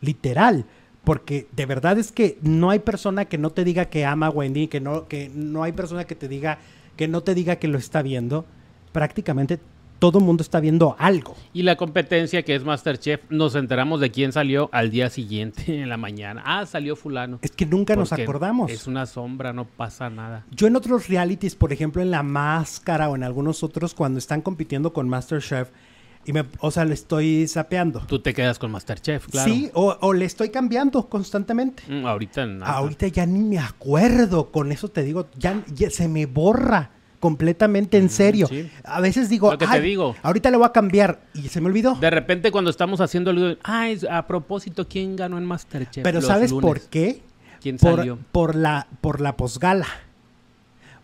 Literal. Porque de verdad es que no hay persona que no te diga que ama a Wendy, que no, que no hay persona que te diga, que no te diga que lo está viendo. Prácticamente todo el mundo está viendo algo. Y la competencia que es Masterchef, nos enteramos de quién salió al día siguiente en la mañana. Ah, salió fulano. Es que nunca nos acordamos. Es una sombra, no pasa nada. Yo en otros realities, por ejemplo en La Máscara o en algunos otros, cuando están compitiendo con Masterchef, Y me, o sea, le estoy sapeando. Tú te quedas con Masterchef, claro. Sí, o, o le estoy cambiando constantemente. Mm, ahorita nada. Ahorita ya ni me acuerdo, con eso te digo, ya, ya se me borra completamente en serio. sí. A veces digo, Lo que te "Ay, digo. ahorita le voy a cambiar y se me olvidó. De repente cuando estamos haciendo algo, es- a propósito, ¿quién ganó en Masterchef? Pero los ¿sabes lunes? por qué? ¿Quién Por, salió? por la por la posgala.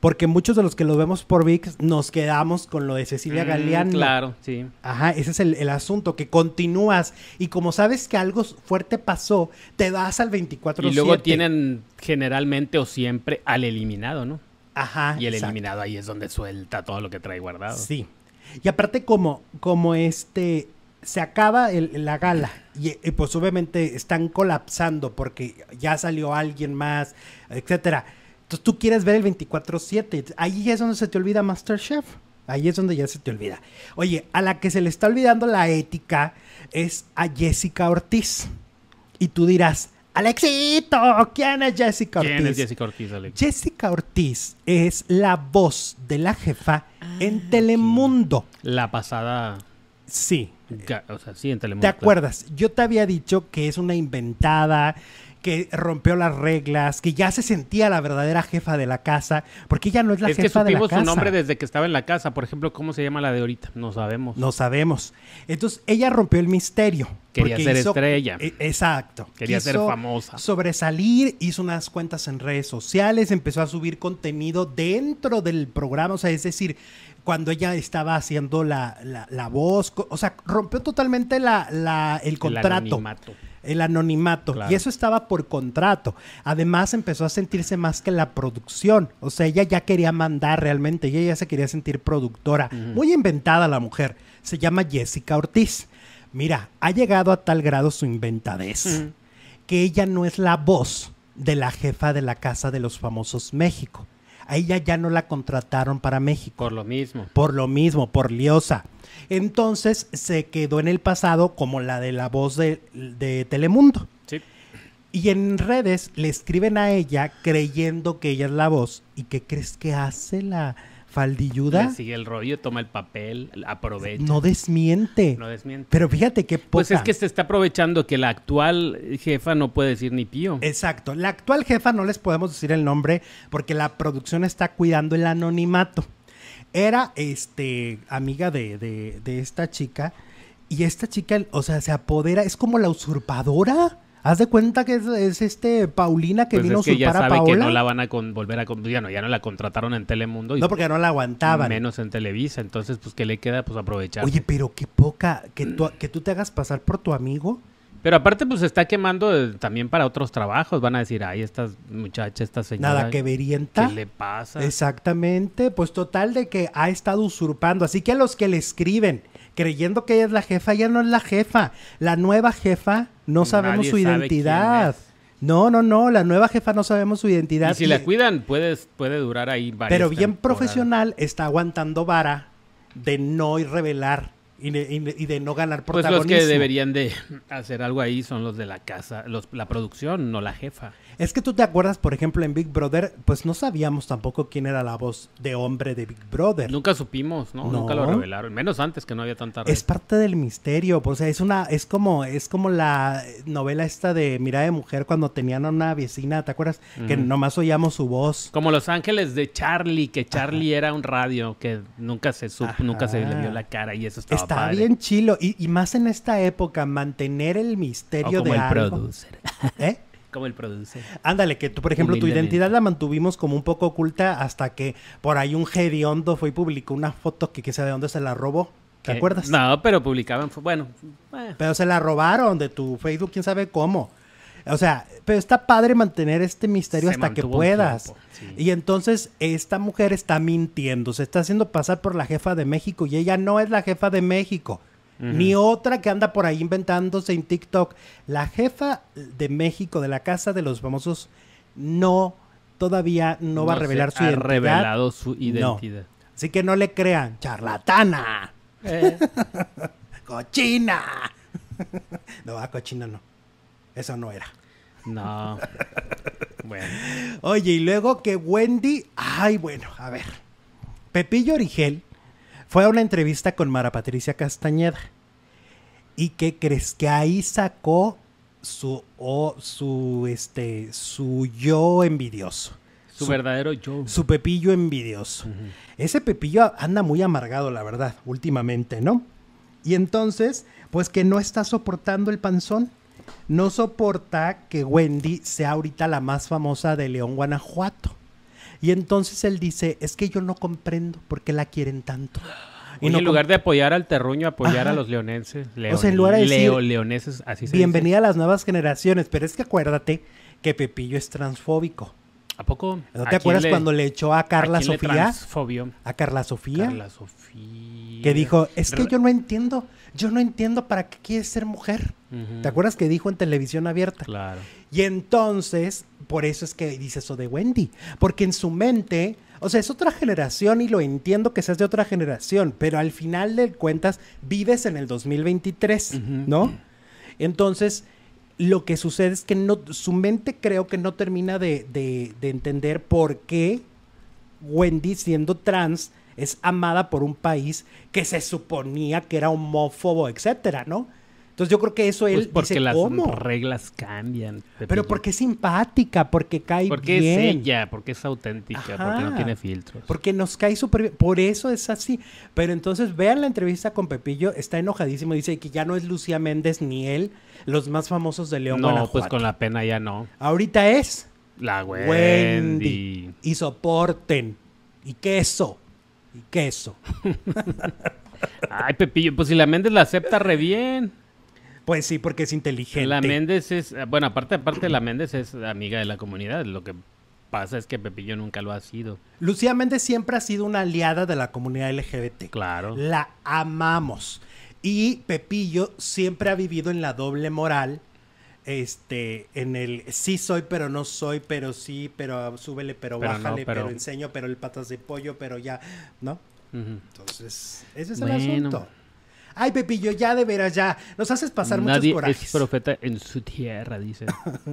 Porque muchos de los que lo vemos por VIX nos quedamos con lo de Cecilia Mm, Galeano. Claro, sí. Ajá, ese es el, el asunto, que continúas y como sabes que algo fuerte pasó, te vas al 24 Y luego tienen generalmente o siempre al eliminado, ¿no? Ajá. Y el exacto. eliminado ahí es donde suelta todo lo que trae guardado. Sí. Y aparte como, como este, se acaba el- la gala y, y, pues obviamente están colapsando porque ya salió alguien más, etcétera. Entonces tú quieres ver el 24/7. Ahí es donde se te olvida Masterchef. Ahí es donde ya se te olvida. Oye, a la que se le está olvidando la ética es a Jessica Ortiz. Y tú dirás, Alexito, ¿quién es Jessica Ortiz? ¿Quién es Jessica Ortiz, Alex? Jessica Ortiz es la voz de la jefa Ah, en Telemundo. La pasada, Sí. o sea, sí, en Telemundo. ¿Te claro. acuerdas? Yo te había dicho que es una inventada, que rompió las reglas, que ya se sentía la verdadera jefa de la casa, porque ella no es la Es que jefa de la supimos casa. su nombre desde que estaba en la casa. Por ejemplo, ¿cómo se llama la de ahorita? No sabemos. No sabemos. Entonces, ella rompió el misterio. Quería ser estrella. e- exacto. Quería ser famosa. Sobresalir, hizo unas cuentas en redes sociales, empezó a subir contenido dentro del programa, o sea, es decir, cuando ella estaba haciendo la, la- la voz, o sea, rompió totalmente la, la- el contrato. anonimato. El anonimato. Claro. Y eso estaba por contrato. Además, empezó a sentirse más que la producción. O sea, ella ya quería mandar realmente. Ella ya se quería sentir productora. Muy inventada la mujer. Se llama Jessica Ortiz. Mira, ha llegado a tal grado su inventadez que ella no es la voz de la jefa de la Casa de los Famosos México. A ella ya no la contrataron para México. Por lo mismo. Por lo mismo, por liosa. Entonces se quedó en el pasado como la de la voz de, de Telemundo. Sí. Y en redes le escriben a ella creyendo que ella es la voz. ¿Y qué crees que hace la faldilluda? Le sigue el rollo, toma el papel, aprovecha. No desmiente. No desmiente. Pero fíjate qué poca. Pues es que se está aprovechando que la actual jefa no puede decir ni pío. Exacto. La actual jefa no les podemos decir el nombre porque la producción está cuidando el anonimato. Era este amiga de, de- de esta chica y esta chica, o sea, se apodera, es como la usurpadora. Haz de cuenta que es, es, este Paulina que Pues vino es que a ya a sabe Paola. que no la van a con- volver a... ya, no, ya no la contrataron en Telemundo. Y No, porque no la aguantaban. Menos en Televisa. Entonces, pues, ¿qué le queda? Pues aprovechar. Oye, pero qué poca, que tú, que tú te hagas pasar por tu amigo. Pero aparte, pues, se está quemando eh, también para otros trabajos. Van a decir, ay, esta muchacha, esta señora... Nada que verienta. ¿Qué le pasa? Exactamente, pues total de que ha estado usurpando. Así que a los que le escriben creyendo que ella es la jefa, ella no es la jefa. La nueva jefa no sabemos Nadie su identidad. No, no, no, la nueva jefa no sabemos su identidad. Y si Y- la cuidan, puedes, puede durar ahí varias pero bien temporadas. profesional está aguantando vara de no ir revelar y de, y de- no ganar Pues protagonismo. los que deberían de hacer algo ahí son los de la casa, los, la producción, no la jefa. Es que tú te acuerdas, por ejemplo, en Big Brother, pues no sabíamos tampoco quién era la voz de hombre de Big Brother. Nunca supimos, ¿no? No. Nunca lo revelaron. Menos antes que no había tanta red. Es parte del misterio, pues, o sea, es una, es como, es como la novela esta de Mirada de Mujer cuando tenían a una vecina, ¿te acuerdas? Que nomás oíamos su voz. Como Los Ángeles de Charlie, que Charlie era un radio que nunca se supo, Ajá. nunca se le vio la cara y eso estaba Está padre. bien chilo. Y, y más en esta época, mantener el O misterio como de el algo. producer. ¿Eh? Como el producer. Ándale, que tú, por ejemplo, tu identidad la mantuvimos como un poco oculta hasta que por ahí un hediondo fue y publicó una foto que sabe de dónde se la robó. ¿Te acuerdas? No, pero publicaban, bueno, eh, Pero se la robaron de tu Facebook, quién sabe cómo. O sea, pero está padre mantener este misterio Se hasta que puedas. sí. Y entonces esta mujer está mintiendo, se está haciendo pasar por la jefa de México y ella no es la jefa de México. Ni otra que anda por ahí inventándose en TikTok. La jefa de México, de la casa de los famosos, no, todavía no, va a se revelar su ha identidad. revelado su No. identidad. Así que no le crean, charlatana, Eh, cochina. no, a cochina no. Eso no era. no. bueno. Oye, y luego que Wendy, ay, bueno, a ver. Pepillo Origel fue a una entrevista con Mara Patricia Castañeda. ¿Y qué crees? Que ahí sacó su, o su, este, su yo envidioso. Su, verdadero yo. Su Pepillo envidioso. Ese Pepillo anda muy amargado, la verdad, últimamente, ¿no? Y entonces, pues que no está soportando el panzón. No soporta que Wendy sea ahorita la más famosa de León, Guanajuato. Y entonces él dice, es que yo no comprendo por qué la quieren tanto. Y en lugar de apoyar al terruño, apoyar a los leonenses. o sea, en lugar de decir, Leo, leoneses, así se Bienvenida a las nuevas generaciones, pero es que acuérdate que Pepillo es transfóbico. ¿A poco? ¿No te acuerdas cuando le echó a Carla Sofía? A Carla Sofía. Carla Sofía. Que dijo, es que yo no entiendo, yo no entiendo para qué quieres ser mujer. ¿Te acuerdas que dijo en televisión abierta? Claro. Y entonces, por eso es que dice eso de Wendy. Porque en su mente, o sea, es otra generación y lo entiendo que seas de otra generación, pero al final de cuentas vives en el 2023, ¿no? Entonces, lo que sucede es que no, su mente creo que no termina de, de, entender por qué Wendy, siendo trans, es amada por un país que se suponía que era homófobo, etcétera, ¿no? Entonces yo creo que eso él pues porque las reglas cambian. Pero porque es simpática, porque cae porque bien. Porque es ella, porque es auténtica, porque no tiene filtros. Porque nos cae súper bien. Por eso es así. Pero entonces vean la entrevista con Pepillo, está enojadísimo, dice que ya no es Lucía Méndez ni él los más famosos de León, No, pues con la pena ya no. Ahorita es... La Wendy. Y soporten. Y queso. Y queso. Ay, Pepillo, pues si la Méndez la acepta re bien. Pues sí, porque es inteligente. La Méndez es, bueno, aparte, aparte la Méndez es amiga de la comunidad. Lo que pasa es que Pepillo nunca lo ha sido. Lucía Méndez siempre ha sido una aliada de la comunidad LGBT. Claro. La amamos. Y Pepillo siempre ha vivido en la doble moral. Este, en el sí soy, pero no soy, pero sí, pero súbele, pero, bájale, pero... enseño, pero el patas de pollo, pero ya, ¿no? Entonces, ese es el asunto. Ay, Pepillo, ya de veras, ya. Nos haces pasar Nadie muchos corajes. es profeta en su tierra, dice.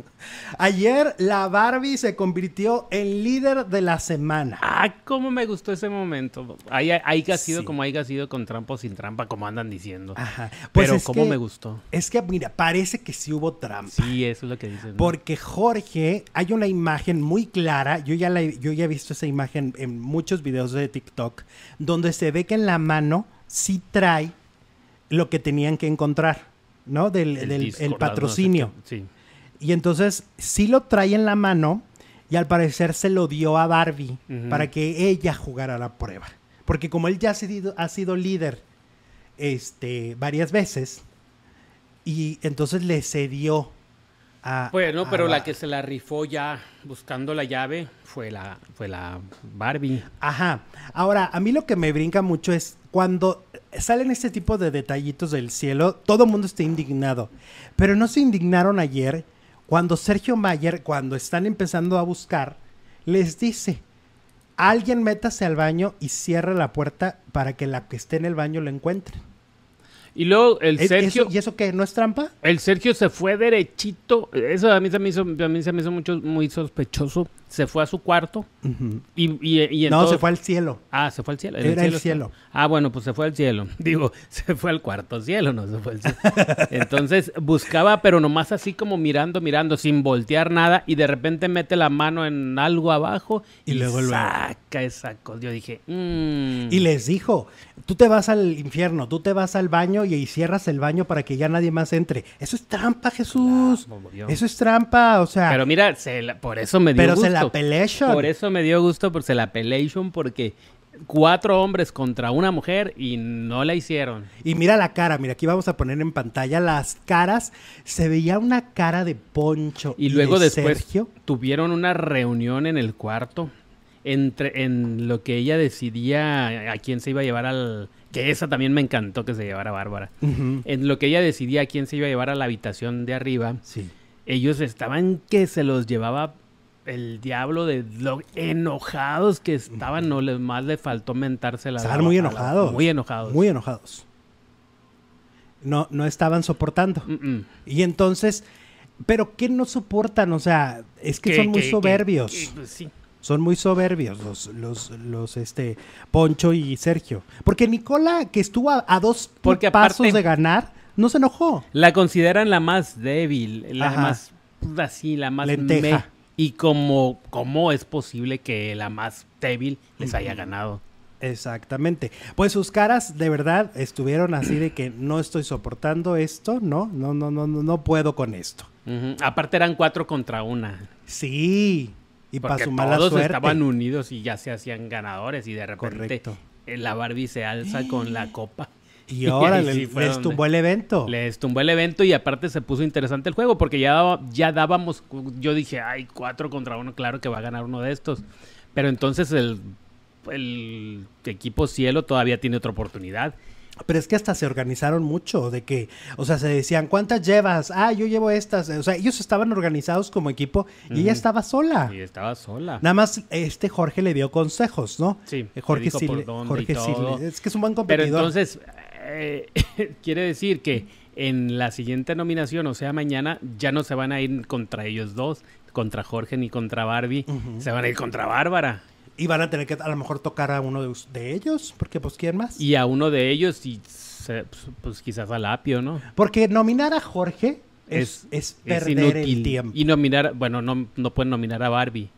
Ayer la Barbie se convirtió en líder de la semana. Ah, cómo me gustó ese momento. Ahí, ahí ha sido como haya sido con trampa o sin trampa, como andan diciendo. Ajá. Pues Pero cómo me gustó. Es que, mira, parece que sí hubo trampa. Sí, eso es lo que dicen. Porque Jorge, hay una imagen muy clara, yo ya, la, yo ya he visto esa imagen en muchos videos de TikTok, donde se ve que en la mano sí trae lo que tenían que encontrar, ¿no? Del, el, patrocinio. sí. Y entonces sí lo trae en la mano y al parecer se lo dio a Barbie para que ella jugara la prueba. Porque como él ya ha sido, ha sido líder este, varias veces, y entonces le cedió a... Bueno, pero la que se la rifó ya buscando la llave fue la, fue la Barbie. Ajá. Ahora, a mí lo que me brinca mucho es cuando salen este tipo de detallitos del cielo, todo el mundo está indignado. Pero no se indignaron ayer cuando Sergio Mayer, cuando están empezando a buscar, les dice, alguien métase al baño y cierre la puerta para que la que esté en el baño lo encuentre. Y luego el Sergio. ¿Y eso qué? ¿No es trampa? El Sergio se fue derechito. Eso a mí se me hizo, a mí se me hizo mucho, muy sospechoso. Se fue a su cuarto. y, no, se fue al cielo. Ah, se fue al cielo. Era el cielo. Ah, bueno, pues se fue al cielo. Digo, se fue al cuarto cielo, no se fue al cielo. Entonces buscaba, pero nomás así como mirando, mirando, sin voltear nada. Y de repente mete la mano en algo abajo y, luego saca esa cosa. Yo dije, mmm. Y les dijo, tú te vas al infierno, tú te vas al baño y, cierras el baño para que ya nadie más entre. Eso es trampa, Jesús. eso es trampa, o sea. Pero mira, por eso me dio gusto. Pero se la pelation. Por eso me dio gusto, por la pelation, porque cuatro hombres contra una mujer y no la hicieron. Y mira la cara, mira, aquí vamos a poner en pantalla las caras. Se veía una cara de Poncho. Y, luego después tuvieron una reunión en el cuarto entre en lo que ella decidía a quién se iba a llevar al que esa también me encantó que se llevara Bárbara. En lo que ella decidía a quién se iba a llevar a la habitación de arriba. Sí. Ellos estaban que se los llevaba el diablo de lo enojados que estaban, no les más le faltó mentarse la Estaban muy enojados. muy enojados. Muy enojados. No, no estaban soportando. Y entonces, ¿pero qué no soportan? O sea, es que son muy soberbios. Pues sí. Son muy soberbios los, los, los, este, Poncho y Sergio. Porque Nicola, que estuvo a, dos pasos de ganar, no se enojó. La consideran la más débil, la más así, la más lenteja. Y como cómo es posible que la más débil les haya ganado. Exactamente. Pues sus caras de verdad estuvieron así de que no estoy soportando esto, no, no, no, no, no puedo con esto. Aparte eran cuatro contra una. Sí. Y para su mala todos estaban unidos y ya se hacían ganadores y de repente la Barbie se alza con la copa. Y ahora le, les tumbó el evento. Les tumbó el evento y aparte se puso interesante el juego porque ya, ya dábamos, yo dije, ay, cuatro contra uno, claro que va a ganar uno de estos. Pero entonces el, el equipo cielo todavía tiene otra oportunidad. Pero es que hasta se organizaron mucho, de que, o sea, se decían, ¿cuántas llevas? Ah, yo llevo estas. O sea, ellos estaban organizados como equipo y ella estaba sola. Y estaba sola. Nada más este Jorge le dio consejos, ¿no? Sí. Jorge sí, Jorge sí, es que es un buen competidor. Pero entonces, eh, quiere decir que en la siguiente nominación, o sea, mañana, ya no se van a ir contra ellos dos, contra Jorge ni contra Barbie, se van a ir contra Bárbara. Y van a tener que a lo mejor tocar a uno de, ellos, porque pues ¿quién más? Y a uno de ellos y pues, pues, quizás a Lapio, ¿no? Porque nominar a Jorge es, es, perder el tiempo. Y nominar, bueno, no, no pueden nominar a Barbie.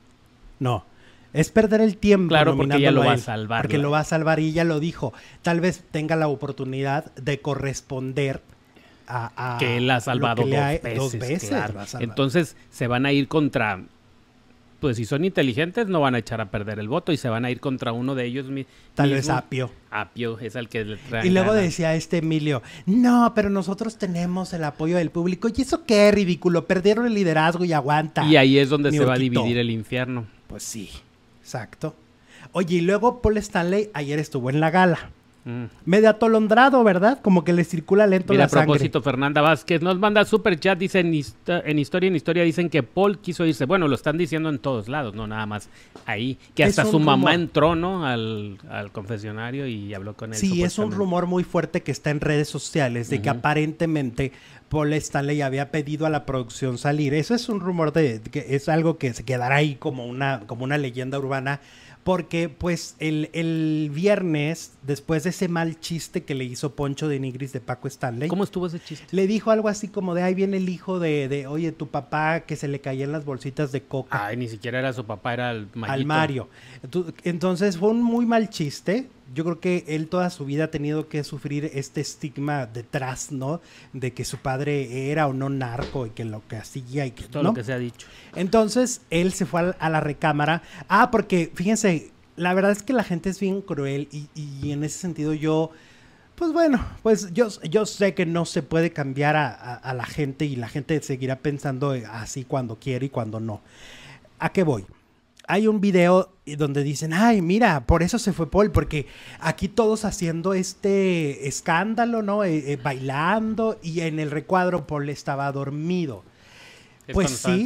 No, es perder el tiempo. Claro, porque ella lo va a salvar. Porque lo va a salvar y ella lo dijo. Tal vez tenga la oportunidad de corresponder a, que él ha salvado dos veces. Entonces se van a ir contra pues si son inteligentes no van a echar a perder el voto y se van a ir contra uno de ellos Tal vez Apio. Apio es el que le trae. Y luego decía este Emilio, no, pero nosotros tenemos el apoyo del público. ¿Y eso qué ridículo? Perdieron el liderazgo y aguanta. Y ahí es donde se va a dividir el infierno. Pues sí, exacto. Oye, y luego Paul Stanley ayer estuvo en la gala. Mm. Medio atolondrado, ¿verdad? Como que le circula lento Mira, la sangre. a propósito, Fernanda Vázquez nos manda super chat, dice en, Historia en Historia, dicen que Paul quiso irse. Bueno, lo están diciendo en todos lados, no nada más ahí. Que hasta su mamá entró, ¿no? Al, confesionario y habló con él. Sí, es un rumor muy fuerte que está en redes sociales de que aparentemente Paul Stanley había pedido a la producción salir. Eso es un rumor de que es algo que se quedará ahí como una, como una leyenda urbana porque pues el, viernes, después de ese mal chiste que le hizo Poncho de Nigris de Paco Stanley. ¿Cómo estuvo ese chiste? Le dijo algo así como de ahí viene el hijo de, de oye, tu papá que se le caían las bolsitas de coca. Ay, ni siquiera era su papá, era el Al Mario. Entonces fue un muy mal chiste yo creo que él toda su vida ha tenido que sufrir este estigma detrás, ¿no? De que su padre era o no narco y que lo que hacía y que todo lo que se ha dicho. Entonces él se fue a, la recámara. Ah, porque fíjense, la verdad es que la gente es bien cruel y, en ese sentido yo, pues bueno, pues yo, yo sé que no se puede cambiar a la gente y la gente seguirá pensando así cuando quiere y cuando no. ¿A qué voy? Hay un video donde dicen, ay, mira, por eso se fue Paul, porque aquí todos haciendo este escándalo, ¿no? Eh, eh, bailando y en el recuadro Paul estaba dormido. pues sí,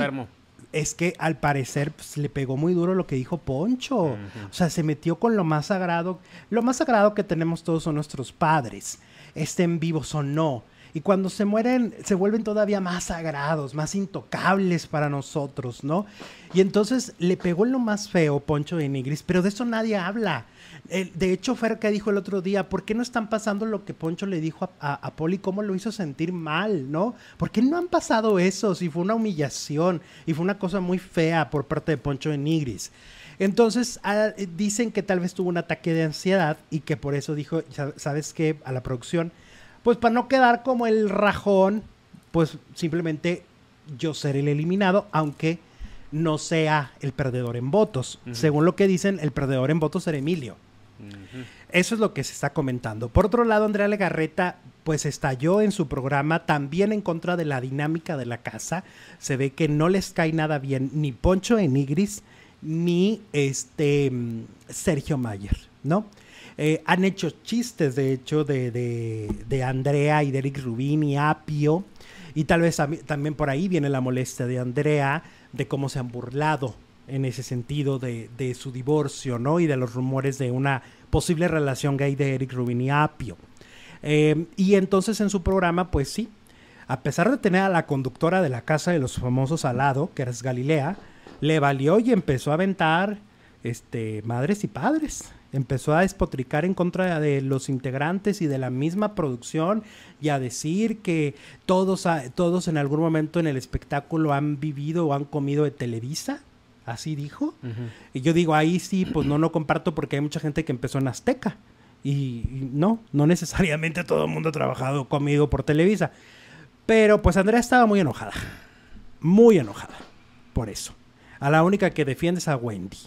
es que al parecer pues, le pegó muy duro lo que dijo Poncho. O sea, se metió con lo más sagrado. Lo más sagrado que tenemos todos son nuestros padres, estén vivos o no. Y cuando se mueren, se vuelven todavía más sagrados, más intocables para nosotros, ¿no? Y entonces le pegó en lo más feo Poncho de Nigris, pero de eso nadie habla. de hecho, Fer que dijo el otro día, ¿por qué no están pasando lo que Poncho le dijo a, a, Poli? ¿Cómo lo hizo sentir mal, no? ¿Por qué no han pasado eso? Si fue una humillación y fue una cosa muy fea por parte de Poncho de Nigris. Entonces ah, dicen que tal vez tuvo un ataque de ansiedad y que por eso dijo, ¿sabes qué? A la producción pues para no quedar como el rajón, pues simplemente yo seré el eliminado, aunque no sea el perdedor en votos. Según lo que dicen, el perdedor en votos será Emilio. Eso es lo que se está comentando. Por otro lado, Andrea Legarreta pues estalló en su programa también en contra de la dinámica de la casa. Se ve que no les cae nada bien ni Poncho Enigris ni este mm, Sergio Mayer, ¿no? Eh, han hecho chistes, de hecho, de, de, Andrea y de Eric Rubín y Apio. Y tal vez también por ahí viene la molestia de Andrea de cómo se han burlado en ese sentido de, de, su divorcio, ¿no? Y de los rumores de una posible relación gay de Eric Rubin y Apio. Eh, y entonces en su programa, pues sí, a pesar de tener a la conductora de la Casa de los Famosos al lado, que es Galilea, le valió y empezó a aventar este, madres y padres empezó a despotricar en contra de los integrantes y de la misma producción y a decir que todos, todos en algún momento en el espectáculo han vivido o han comido de Televisa. Así dijo. Y yo digo, ahí sí, pues no lo comparto porque hay mucha gente que empezó en Azteca. Y, no, no necesariamente todo el mundo ha trabajado comido por Televisa. Pero pues Andrea estaba muy enojada. Muy enojada. Por eso. A la única que defiende es a Wendy.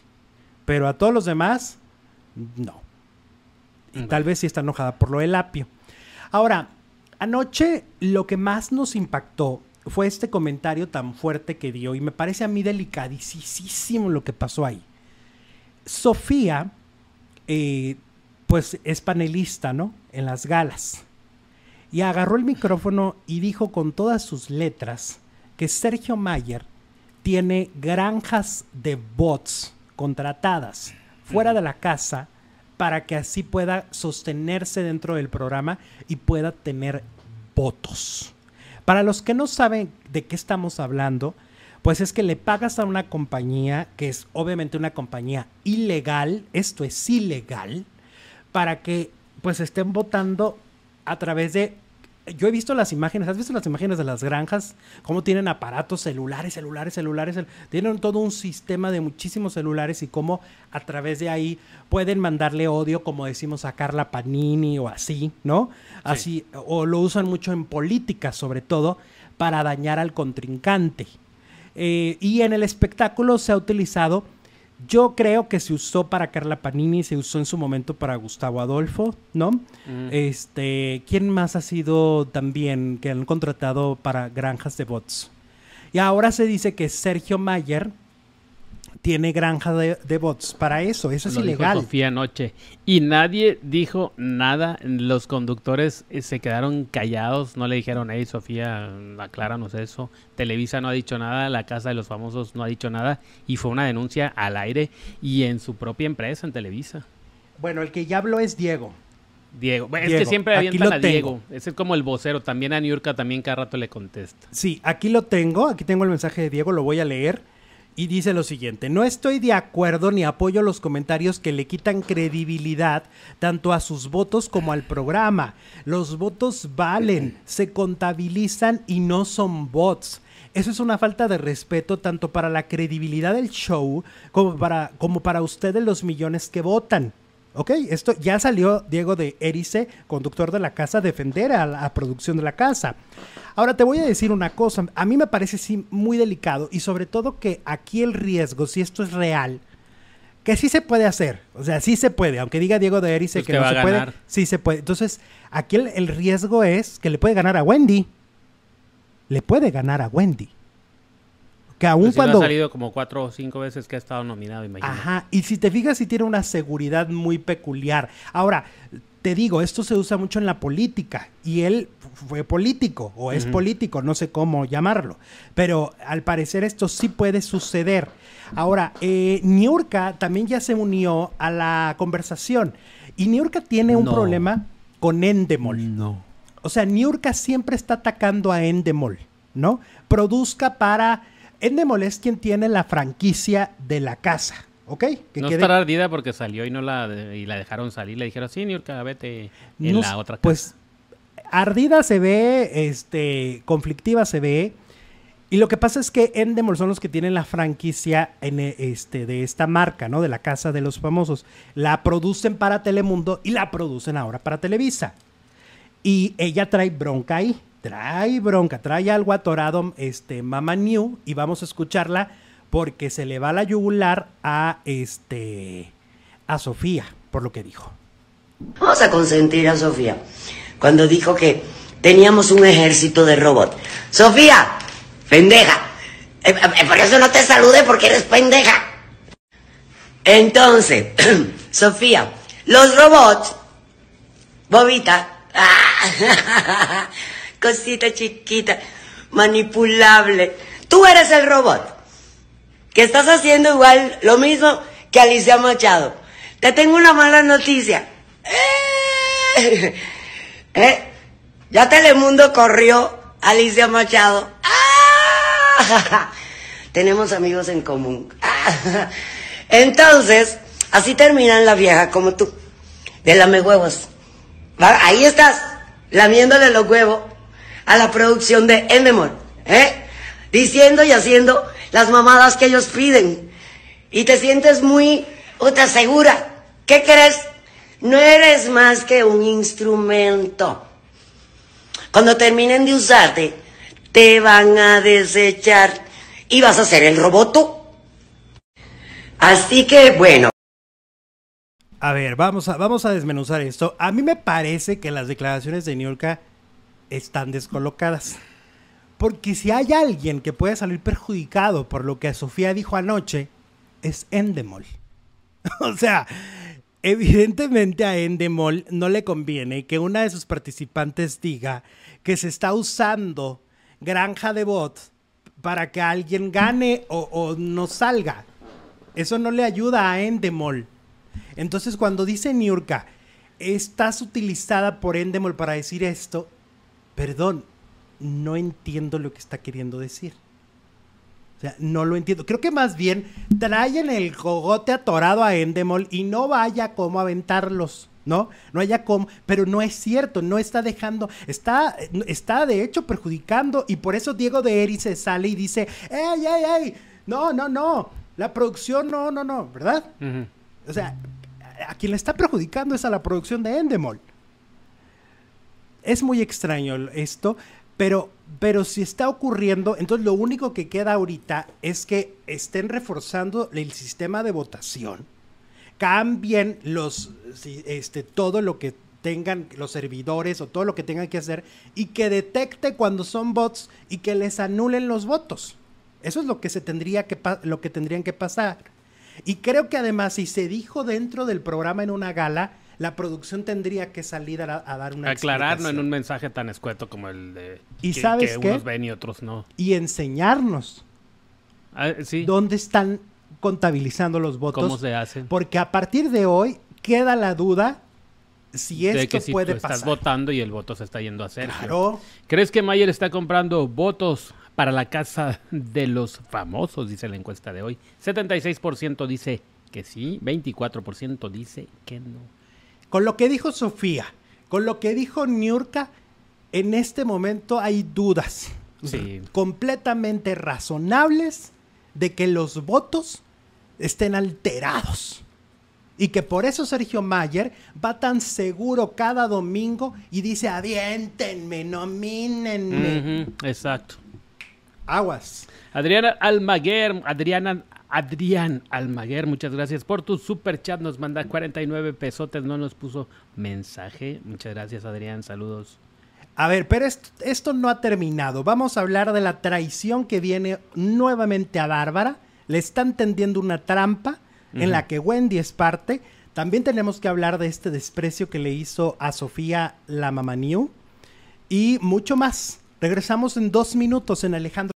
Pero a todos los demás, no. Y tal vez sí está enojada por lo del apio. Ahora, anoche lo que más nos impactó fue este comentario tan fuerte que dio y me parece a mí delicadísimo lo que pasó ahí. Sofía, eh, pues es panelista, ¿no? En las galas. Y agarró el micrófono y dijo con todas sus letras que Sergio Mayer tiene granjas de bots contratadas fuera de la casa para que así pueda sostenerse dentro del programa y pueda tener votos. Para los que no saben de qué estamos hablando, pues es que le pagas a una compañía que es obviamente una compañía ilegal, esto es ilegal, para que pues estén votando a través de yo he visto las imágenes, ¿has visto las imágenes de las granjas? Cómo tienen aparatos celulares, celulares, celulares, tienen todo un sistema de muchísimos celulares y cómo a través de ahí pueden mandarle odio, como decimos a Carla Panini o así, ¿no? Así, o lo usan mucho en política, sobre todo, para dañar al contrincante. Eh, y en el espectáculo se ha utilizado yo creo que se usó para Carla Panini, se usó en su momento para Gustavo Adolfo, ¿no? Mm. Este, ¿quién más ha sido también que han contratado para granjas de bots? Y ahora se dice que Sergio Mayer tiene granja de, bots para eso. Eso es ilegal. Dijo Sofía anoche. Y nadie dijo nada. Los conductores eh, se quedaron callados. No le dijeron, hey, Sofía, acláranos eso. Televisa no ha dicho nada. La Casa de los Famosos no ha dicho nada. Y fue una denuncia al aire y en su propia empresa, en Televisa. Bueno, el que ya habló es Diego. Diego. es que siempre avientan a Diego. Ese es como el vocero. También a Niurka también cada rato le contesta. Sí, aquí lo tengo. Aquí tengo el mensaje de Diego. Lo voy a leer y dice lo siguiente, no estoy de acuerdo ni apoyo los comentarios que le quitan credibilidad tanto a sus votos como al programa. Los votos valen, se contabilizan y no son bots. Eso es una falta de respeto tanto para la credibilidad del show como para, como para ustedes los millones que votan. Ok, esto ya salió Diego de Erice, conductor de la casa, a defender a la producción de la casa. Ahora te voy a decir una cosa, a mí me parece sí muy delicado y sobre todo que aquí el riesgo, si esto es real, que sí se puede hacer, o sea, sí se puede, aunque diga Diego de Erice pues que, no se puede, sí se puede. Entonces, aquí el riesgo es que le puede ganar a Wendy. Le puede ganar a Wendy. Que aún pues cuando. ha salido como cuatro o cinco veces que ha estado nominado, imagínate. Ajá, y si te fijas, sí tiene una seguridad muy peculiar. Ahora, te digo, esto se usa mucho en la política y él fue político o es político, no sé cómo llamarlo, pero al parecer esto sí puede suceder. Ahora, eh, Niurka también ya se unió a la conversación y Niurka tiene un problema con Endemol. No. O sea, Niurka siempre está atacando a Endemol, ¿no? Produzca para Endemol es quien tiene la franquicia de la casa, ¿ok? Que no estará ardida porque salió y no la, y la dejaron salir. Le dijeron, sí, Niurka, vete en la otra casa. Pues ardida se ve, este, conflictiva se ve. Y lo que pasa es que Endemol son los que tienen la franquicia en este, de esta marca, ¿no? De la Casa de los Famosos. La producen para Telemundo y la producen ahora para Televisa. Y ella trae bronca ahí trae bronca, trae algo atorado este Mama New y vamos a escucharla porque se le va la yugular a este a Sofía por lo que dijo. Vamos a consentir a Sofía cuando dijo que teníamos un ejército de robots. Sofía, pendeja. Eh, eh, por eso no te salude porque eres pendeja. Entonces, Sofía, los robots, Bobita, cosita chiquita, manipulable. Tú eres el robot, que estás haciendo igual lo mismo que Alicia Machado. Te tengo una mala noticia. Eh, ya Telemundo corrió Alicia Machado. Tenemos amigos en común. Entonces, Así terminan la vieja como tú, de lame huevos. Ahí estás, lamiéndole los huevos a la producción de Endemol, ¿eh? Diciendo y haciendo las mamadas que ellos piden. Y te sientes muy, o te asegura, ¿qué crees? No eres más que un instrumento. Cuando terminen de usarte, te van a desechar y vas a ser el roboto. Así que bueno. A ver, vamos a, vamos a desmenuzar esto. A mí me parece que las declaraciones de Niurka están descolocadas. Porque si hay alguien que puede salir perjudicado por lo que Sofía dijo anoche, es Endemol. o sea, evidentemente a Endemol no le conviene que una de sus participantes diga que se está usando granja de bots para que alguien gane o, no salga. Eso no le ayuda a Endemol. Entonces cuando dice Niurka, estás utilizada por Endemol para decir esto, perdón, no entiendo lo que está queriendo decir. O sea, no lo entiendo. Creo que más bien traen el cogote atorado a Endemol y no vaya como aventarlos. ¿no? No haya como, pero no es cierto, no está dejando, está, está de hecho perjudicando y por eso Diego de Eri se sale y dice, ¡ey, ey, ey! No, no, no, la producción no, no, no, ¿verdad? O sea, a quien le está perjudicando es a la producción de Endemol. Es muy extraño esto, pero, pero si está ocurriendo, entonces lo único que queda ahorita es que estén reforzando el sistema de votación cambien los, este, todo lo que tengan los servidores o todo lo que tengan que hacer y que detecte cuando son bots y que les anulen los votos. Eso es lo que se tendría que lo que tendrían que pasar. Y creo que además si se dijo dentro del programa en una gala, la producción tendría que salir a, dar una aclararnos en un mensaje tan escueto como el de ¿Y que, sabes unos ven y otros no. Y enseñarnos ah, ¿sí? dónde están contabilizando los votos. ¿Cómo se hace? Porque a partir de hoy queda la duda si esto de que si puede tú estás votando y el voto se está yendo a hacer. Claro. ¿Crees que Mayer está comprando votos para la casa de los famosos? Dice la encuesta de hoy. 76% dice que sí, 24% dice que no. Con lo que dijo Sofía, con lo que dijo Niurka, en este momento hay dudas. Sí. Completamente razonables de que los votos estén alterados. Y que por eso Sergio Mayer va tan seguro cada domingo y dice, aviéntenme, nomínenme. exacto. Aguas. Adriana Almaguer, Adriana, Adrián Almaguer, muchas gracias por tu super chat. Nos manda 49 pesotes, no nos puso mensaje. Muchas gracias, Adrián. Saludos. A ver, pero esto, no ha terminado. Vamos a hablar de la traición que viene nuevamente a Bárbara. Le están tendiendo una trampa en la que Wendy es parte. También tenemos que hablar de este desprecio que le hizo a Sofía la Mamaniu. Y mucho más. Regresamos en dos minutos en Alejandro.